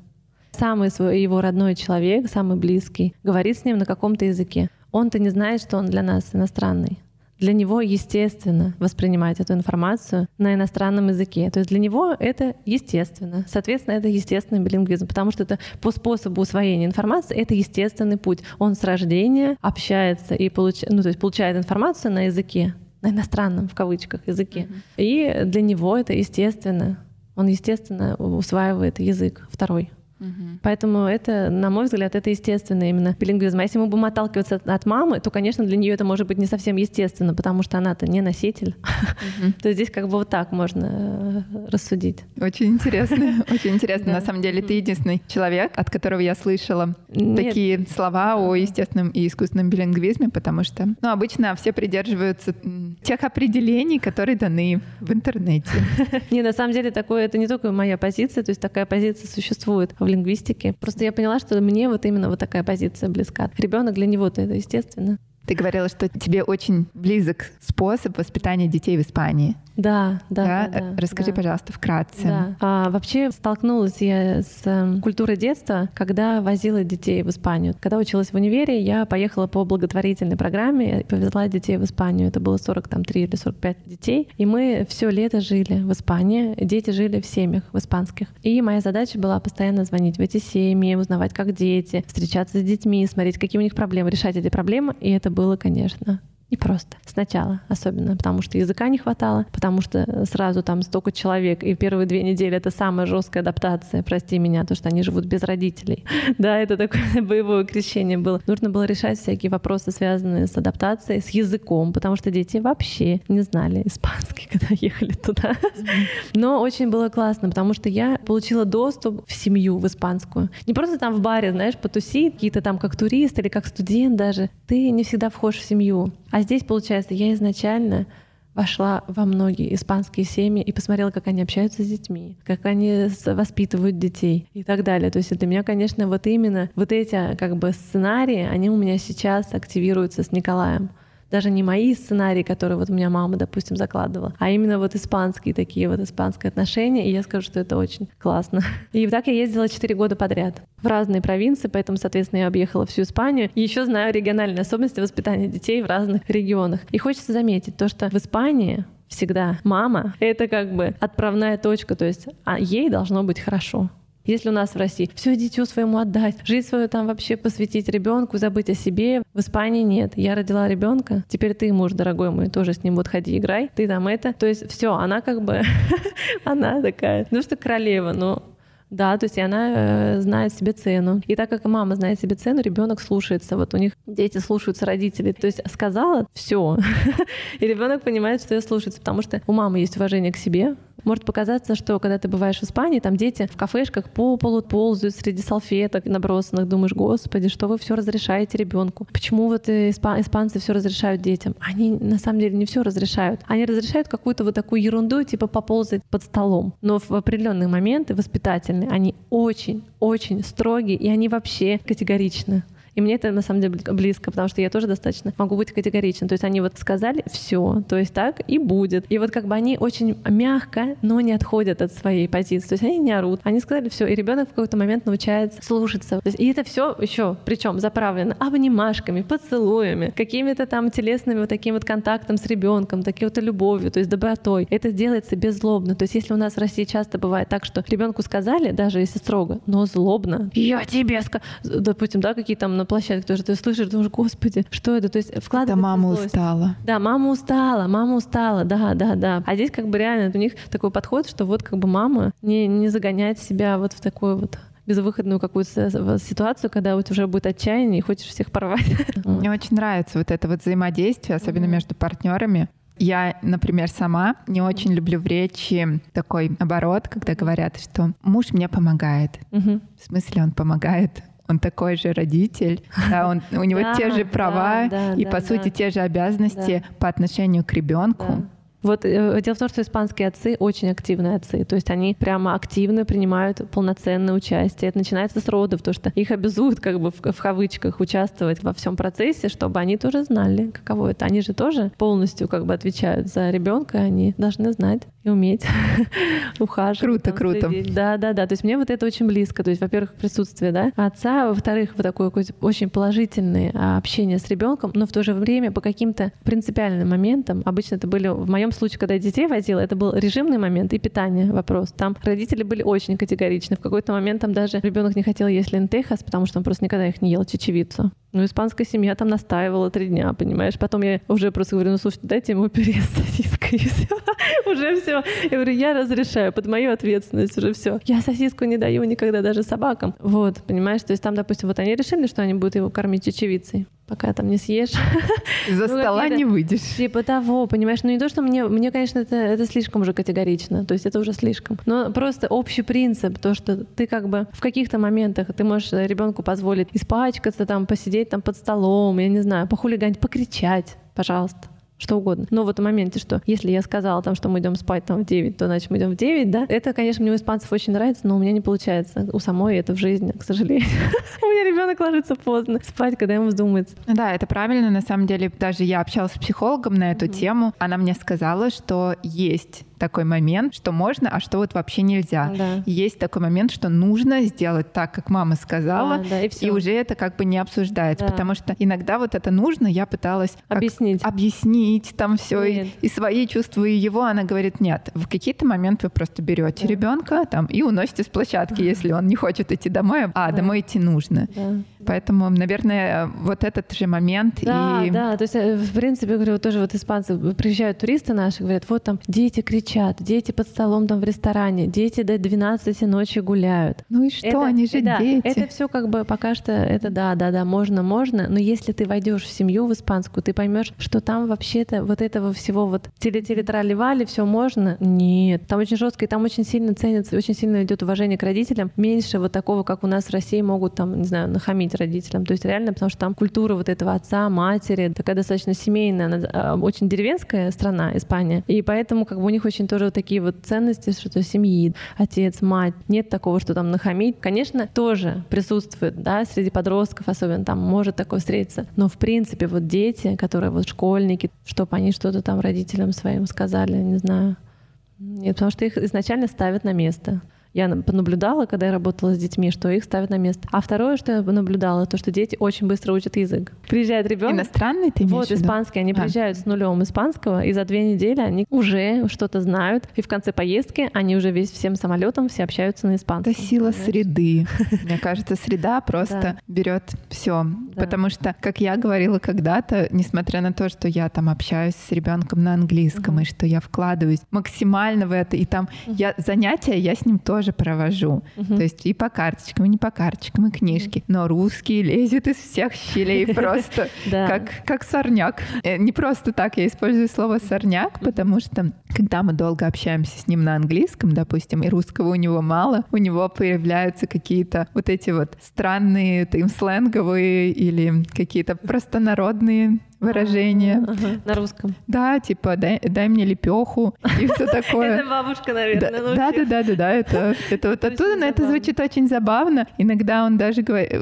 самый свой, его родной человек, самый близкий, говорит с ним на каком-то языке. Он-то не знает, что он для нас иностранный. Для него естественно воспринимать эту информацию на иностранном языке. То есть для него это естественно. Соответственно, это естественный билингвизм, потому что это по способу усвоения информации это естественный путь. Он с рождения общается и получ... ну, то есть получает информацию на языке, на иностранном в кавычках языке. Mm-hmm. И для него это естественно. Он естественно усваивает язык второй. Угу. Поэтому это, на мой взгляд, это естественно именно билингвизм. А если мы будем отталкиваться от мамы, то, конечно, для нее это может быть не совсем естественно, потому что она-то не носитель. Угу. То здесь как бы вот так можно э, рассудить. Очень интересно, очень интересно. На самом деле ты единственный человек, от которого я слышала такие слова о естественном и искусственном билингвизме, потому что, ну, обычно все придерживаются тех определений, которые даны в интернете. Не, на самом деле такое, это не только моя позиция, то есть такая позиция существует в лингвистике. Просто я поняла, что мне вот именно вот такая позиция близка. Ребенок для него-то это естественно. Ты говорила, что тебе очень близок способ воспитания детей в Испании. Да, да. да, да Расскажи, да. пожалуйста, вкратце. Да. А, вообще столкнулась я с э, культурой детства, когда возила детей в Испанию. Когда училась в универе, я поехала по благотворительной программе и повезла детей в Испанию. Это было 43 или 45 детей. И мы все лето жили в Испании. Дети жили в семьях в испанских. И моя задача была постоянно звонить в эти семьи, узнавать, как дети, встречаться с детьми, смотреть, какие у них проблемы, решать эти проблемы. И это было, конечно, и просто Сначала особенно, потому что языка не хватало, потому что сразу там столько человек, и первые две недели это самая жесткая адаптация, прости меня, то, что они живут без родителей. Да, это такое боевое крещение было. Нужно было решать всякие вопросы, связанные с адаптацией, с языком, потому что дети вообще не знали испанский, когда ехали туда. Но очень было классно, потому что я получила доступ в семью, в испанскую. Не просто там в баре, знаешь, потусить, какие-то там как турист или как студент даже. Ты не всегда входишь в семью. А здесь, получается, я изначально вошла во многие испанские семьи и посмотрела, как они общаются с детьми, как они воспитывают детей и так далее. То есть для меня, конечно, вот именно вот эти как бы сценарии, они у меня сейчас активируются с Николаем даже не мои сценарии, которые вот у меня мама, допустим, закладывала, а именно вот испанские такие вот испанские отношения, и я скажу, что это очень классно. И так я ездила 4 года подряд в разные провинции, поэтому, соответственно, я объехала всю Испанию. И еще знаю региональные особенности воспитания детей в разных регионах. И хочется заметить то, что в Испании всегда мама — это как бы отправная точка, то есть а ей должно быть хорошо. Если у нас в России все дитю своему отдать, жизнь свою там вообще посвятить ребенку, забыть о себе, в Испании нет. Я родила ребенка, теперь ты, муж дорогой мой, тоже с ним вот ходи, играй, ты там это. То есть все, она как бы, она такая, ну что королева, но Да, то есть и она э, знает себе цену. И так как мама знает себе цену, ребенок слушается. Вот у них дети слушаются родителей. То есть сказала все, и ребенок понимает, что ее слушается, потому что у мамы есть уважение к себе, может показаться, что когда ты бываешь в Испании, там дети в кафешках по полу ползают среди салфеток набросанных, думаешь, господи, что вы все разрешаете ребенку? Почему вот испанцы все разрешают детям? Они на самом деле не все разрешают. Они разрешают какую-то вот такую ерунду, типа поползать под столом. Но в определенные моменты воспитательные они очень-очень строгие, и они вообще категоричны. И мне это на самом деле близко, потому что я тоже достаточно могу быть категорична. То есть они вот сказали все, то есть так и будет. И вот как бы они очень мягко, но не отходят от своей позиции. То есть они не орут. Они сказали все, и ребенок в какой-то момент научается слушаться. Есть, и это все еще, причем заправлено обнимашками, поцелуями, какими-то там телесными вот таким вот контактом с ребенком, таким вот любовью, то есть добротой. Это делается беззлобно. То есть если у нас в России часто бывает так, что ребенку сказали, даже если строго, но злобно, я тебе сказал, допустим, да, какие там площадке тоже ты слышишь, думаешь, господи, что это? То есть вкладывается Да, мама злость. устала. Да, мама устала, мама устала, да, да, да. А здесь как бы реально у них такой подход, что вот как бы мама не, не загоняет себя вот в такой вот безвыходную какую-то ситуацию, когда вот уже будет отчаяние и хочешь всех порвать. Мне очень нравится вот это вот взаимодействие, особенно mm-hmm. между партнерами. Я, например, сама не очень люблю в речи такой оборот, когда говорят, что муж мне помогает. В смысле, он помогает он такой же родитель, да, он, у него те же права и, по сути, те же обязанности по отношению к ребенку. Вот э, дело в том, что испанские отцы очень активные отцы, то есть они прямо активно принимают полноценное участие. Это начинается с родов, то что их обязуют как бы в, в кавычках участвовать во всем процессе, чтобы они тоже знали, каково это. Они же тоже полностью как бы отвечают за ребенка, они должны знать и уметь ухаживать. Круто, круто. Да, да, да. То есть мне вот это очень близко. То есть, во-первых, присутствие да, отца, во-вторых, вот такое очень положительное а, общение с ребенком, но в то же время по каким-то принципиальным моментам, обычно это были в моем случае, когда я детей водила, это был режимный момент и питание вопрос. Там родители были очень категоричны. В какой-то момент там даже ребенок не хотел есть лентехас, потому что он просто никогда их не ел, чечевицу. Ну, испанская семья там настаивала три дня, понимаешь? Потом я уже просто говорю, ну, слушайте, дайте ему пюре с сосиской, и все. уже все. Я говорю, я разрешаю, под мою ответственность уже все. Я сосиску не даю никогда даже собакам. Вот, понимаешь? То есть там, допустим, вот они решили, что они будут его кормить чечевицей пока там не съешь. За ну, стола не выйдешь. Типа того, понимаешь? Ну не то, что мне, мне конечно, это, это слишком уже категорично, то есть это уже слишком. Но просто общий принцип, то, что ты как бы в каких-то моментах ты можешь ребенку позволить испачкаться, там, посидеть там под столом, я не знаю, похулиганить, покричать, пожалуйста что угодно. Но в моменте, что если я сказала там, что мы идем спать там в 9, то значит мы идем в 9, да, это, конечно, мне у испанцев очень нравится, но у меня не получается. У самой это в жизни, к сожалению. У меня ребенок ложится поздно спать, когда ему вздумается. Да, это правильно. На самом деле, даже я общалась с психологом на эту тему. Она мне сказала, что есть такой момент, что можно, а что вот вообще нельзя. Да. Есть такой момент, что нужно сделать так, как мама сказала, да, да, и, и уже это как бы не обсуждается, да. потому что иногда вот это нужно, я пыталась объяснить, объяснить там все и, и свои чувства и его, она говорит нет, в какие-то моменты вы просто берете да. ребенка там и уносите с площадки, если он не хочет идти домой, а да. домой идти нужно. Да. Поэтому, наверное, вот этот же момент да, и... Да, то есть, э, в принципе, говорю, тоже вот испанцы, приезжают туристы наши, говорят, вот там дети кричат, дети под столом там в ресторане, дети до 12 ночи гуляют. Ну и что, это, они же да, дети. Это все как бы пока что, это да, да, да, можно, можно, но если ты войдешь в семью в испанскую, ты поймешь, что там вообще-то вот этого всего вот теле-теле-трали-вали, все можно? Нет, там очень жестко, и там очень сильно ценится, очень сильно идет уважение к родителям, меньше вот такого, как у нас в России могут там, не знаю, нахамить родителям. То есть реально, потому что там культура вот этого отца, матери, такая достаточно семейная, она, а, очень деревенская страна, Испания. И поэтому как бы у них очень тоже вот такие вот ценности, что семьи, отец, мать. Нет такого, что там нахамить. Конечно, тоже присутствует, да, среди подростков особенно там может такое встретиться. Но в принципе вот дети, которые вот школьники, чтобы они что-то там родителям своим сказали, не знаю. Нет, потому что их изначально ставят на место я понаблюдала, когда я работала с детьми, что их ставят на место. А второе, что я наблюдала, то, что дети очень быстро учат язык. Приезжает ребенок. Иностранный ты Вот, испанский. Они а. приезжают с нулем испанского, и за две недели они уже что-то знают. И в конце поездки они уже весь всем самолетом все общаются на испанском. Это сила понимаешь? среды. Мне кажется, среда просто берет все. Потому что, как я говорила когда-то, несмотря на то, что я там общаюсь с ребенком на английском, и что я вкладываюсь максимально в это, и там я занятия, я с ним тоже тоже провожу. То есть и по карточкам, и не по карточкам, и книжки. Но русский лезет из всех щелей просто, как, сорняк. Э, не просто так я использую слово сорняк, потому что когда мы долго общаемся с ним на английском, допустим, и русского у него мало, у него появляются какие-то вот эти вот странные, им сленговые или какие-то простонародные выражение. Ага, на русском. Да, типа дай, дай мне лепеху и все такое. Это бабушка, наверное, Да, да, да, да, да, это, это вот оттуда, но это звучит очень забавно. Иногда он даже говорит,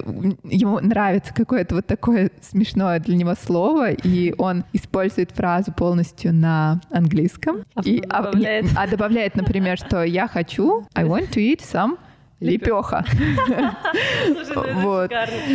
ему нравится какое-то вот такое смешное для него слово, и он использует фразу полностью на английском. А. А, а добавляет, например, что я хочу, I want to eat some Лепеха. Слушай, ну вот.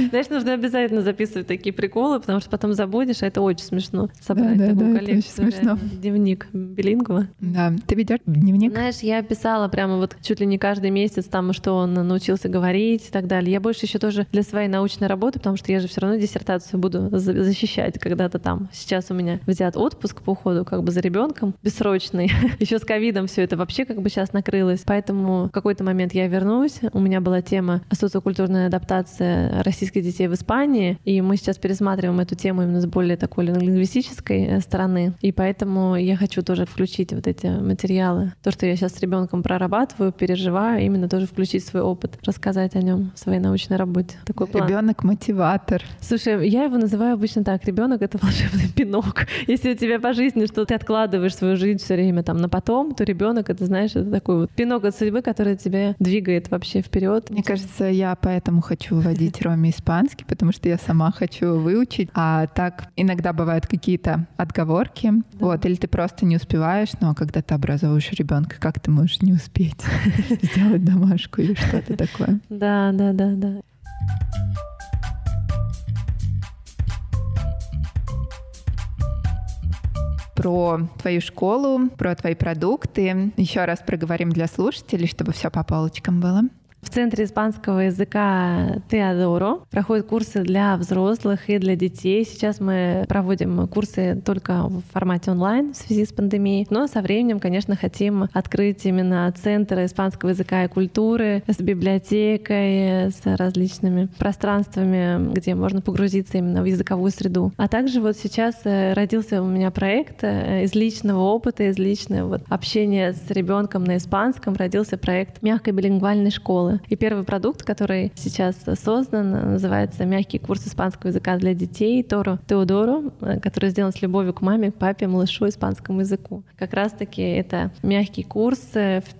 Знаешь, нужно обязательно записывать такие приколы, потому что потом забудешь, а это очень смешно. Собрать да, такую да, коллекцию. смешно. Дневник билингва. Да. Ты ведешь дневник? Знаешь, я писала прямо вот чуть ли не каждый месяц там, что он научился говорить и так далее. Я больше еще тоже для своей научной работы, потому что я же все равно диссертацию буду защищать когда-то там. Сейчас у меня взят отпуск по уходу как бы за ребенком бессрочный. еще с ковидом все это вообще как бы сейчас накрылось. Поэтому в какой-то момент я вернусь, у меня была тема социокультурная адаптация российских детей в Испании, и мы сейчас пересматриваем эту тему именно с более такой лингвистической э, стороны. И поэтому я хочу тоже включить вот эти материалы. То, что я сейчас с ребенком прорабатываю, переживаю, именно тоже включить свой опыт, рассказать о нем в своей научной работе. Такой план. Ребенок мотиватор. Слушай, я его называю обычно так: ребенок это волшебный пинок. Если у тебя по жизни что ты откладываешь свою жизнь все время там на потом, то ребенок это, знаешь, это такой вот пинок от судьбы, который тебя двигает вообще вообще вперед. Мне кажется, я поэтому хочу выводить Роме испанский, потому что я сама хочу выучить. А так иногда бывают какие-то отговорки. Да. Вот, или ты просто не успеваешь, но когда ты образовываешь ребенка, как ты можешь не успеть сделать домашку или что-то такое? Да, да, да, да. Про твою школу, про твои продукты. Еще раз проговорим для слушателей, чтобы все по полочкам было. В Центре испанского языка Теодоро проходят курсы для взрослых и для детей. Сейчас мы проводим курсы только в формате онлайн в связи с пандемией, но со временем, конечно, хотим открыть именно Центр испанского языка и культуры с библиотекой, с различными пространствами, где можно погрузиться именно в языковую среду. А также вот сейчас э, родился у меня проект э, из личного опыта, из личного вот общения с ребенком на испанском родился проект мягкой билингвальной школы школы. И первый продукт, который сейчас создан, называется «Мягкий курс испанского языка для детей» Торо Теодоро, который сделан с любовью к маме, папе, малышу, испанскому языку. Как раз-таки это мягкий курс.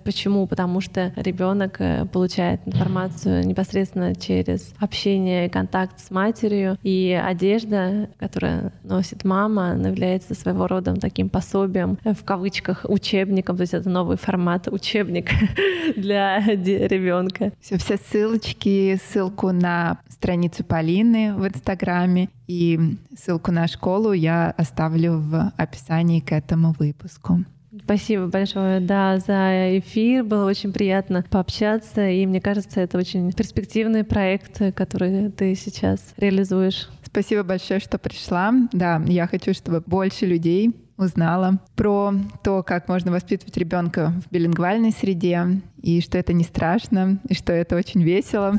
Почему? Потому что ребенок э, получает информацию непосредственно через общение и контакт с матерью, и одежда, которая носит мама, является своего рода таким пособием, э, в кавычках, учебником, то есть это новый формат учебник для ребенка ссылка. Все, все ссылочки, ссылку на страницу Полины в Инстаграме и ссылку на школу я оставлю в описании к этому выпуску. Спасибо большое, да, за эфир. Было очень приятно пообщаться. И мне кажется, это очень перспективный проект, который ты сейчас реализуешь. Спасибо большое, что пришла. Да, я хочу, чтобы больше людей узнала про то, как можно воспитывать ребенка в билингвальной среде, и что это не страшно, и что это очень весело.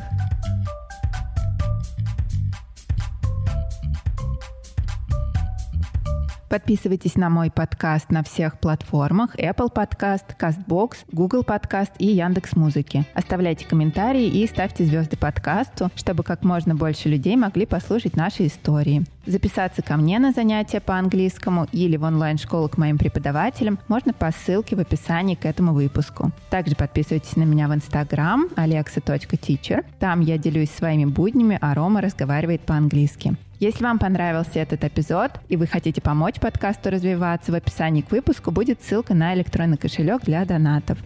Подписывайтесь на мой подкаст на всех платформах Apple Podcast, CastBox, Google Podcast и Яндекс Музыки. Оставляйте комментарии и ставьте звезды подкасту, чтобы как можно больше людей могли послушать наши истории. Записаться ко мне на занятия по английскому или в онлайн-школу к моим преподавателям можно по ссылке в описании к этому выпуску. Также подписывайтесь на меня в Instagram alexa.teacher. Там я делюсь своими буднями, а Рома разговаривает по-английски. Если вам понравился этот эпизод и вы хотите помочь подкасту развиваться, в описании к выпуску будет ссылка на электронный кошелек для донатов.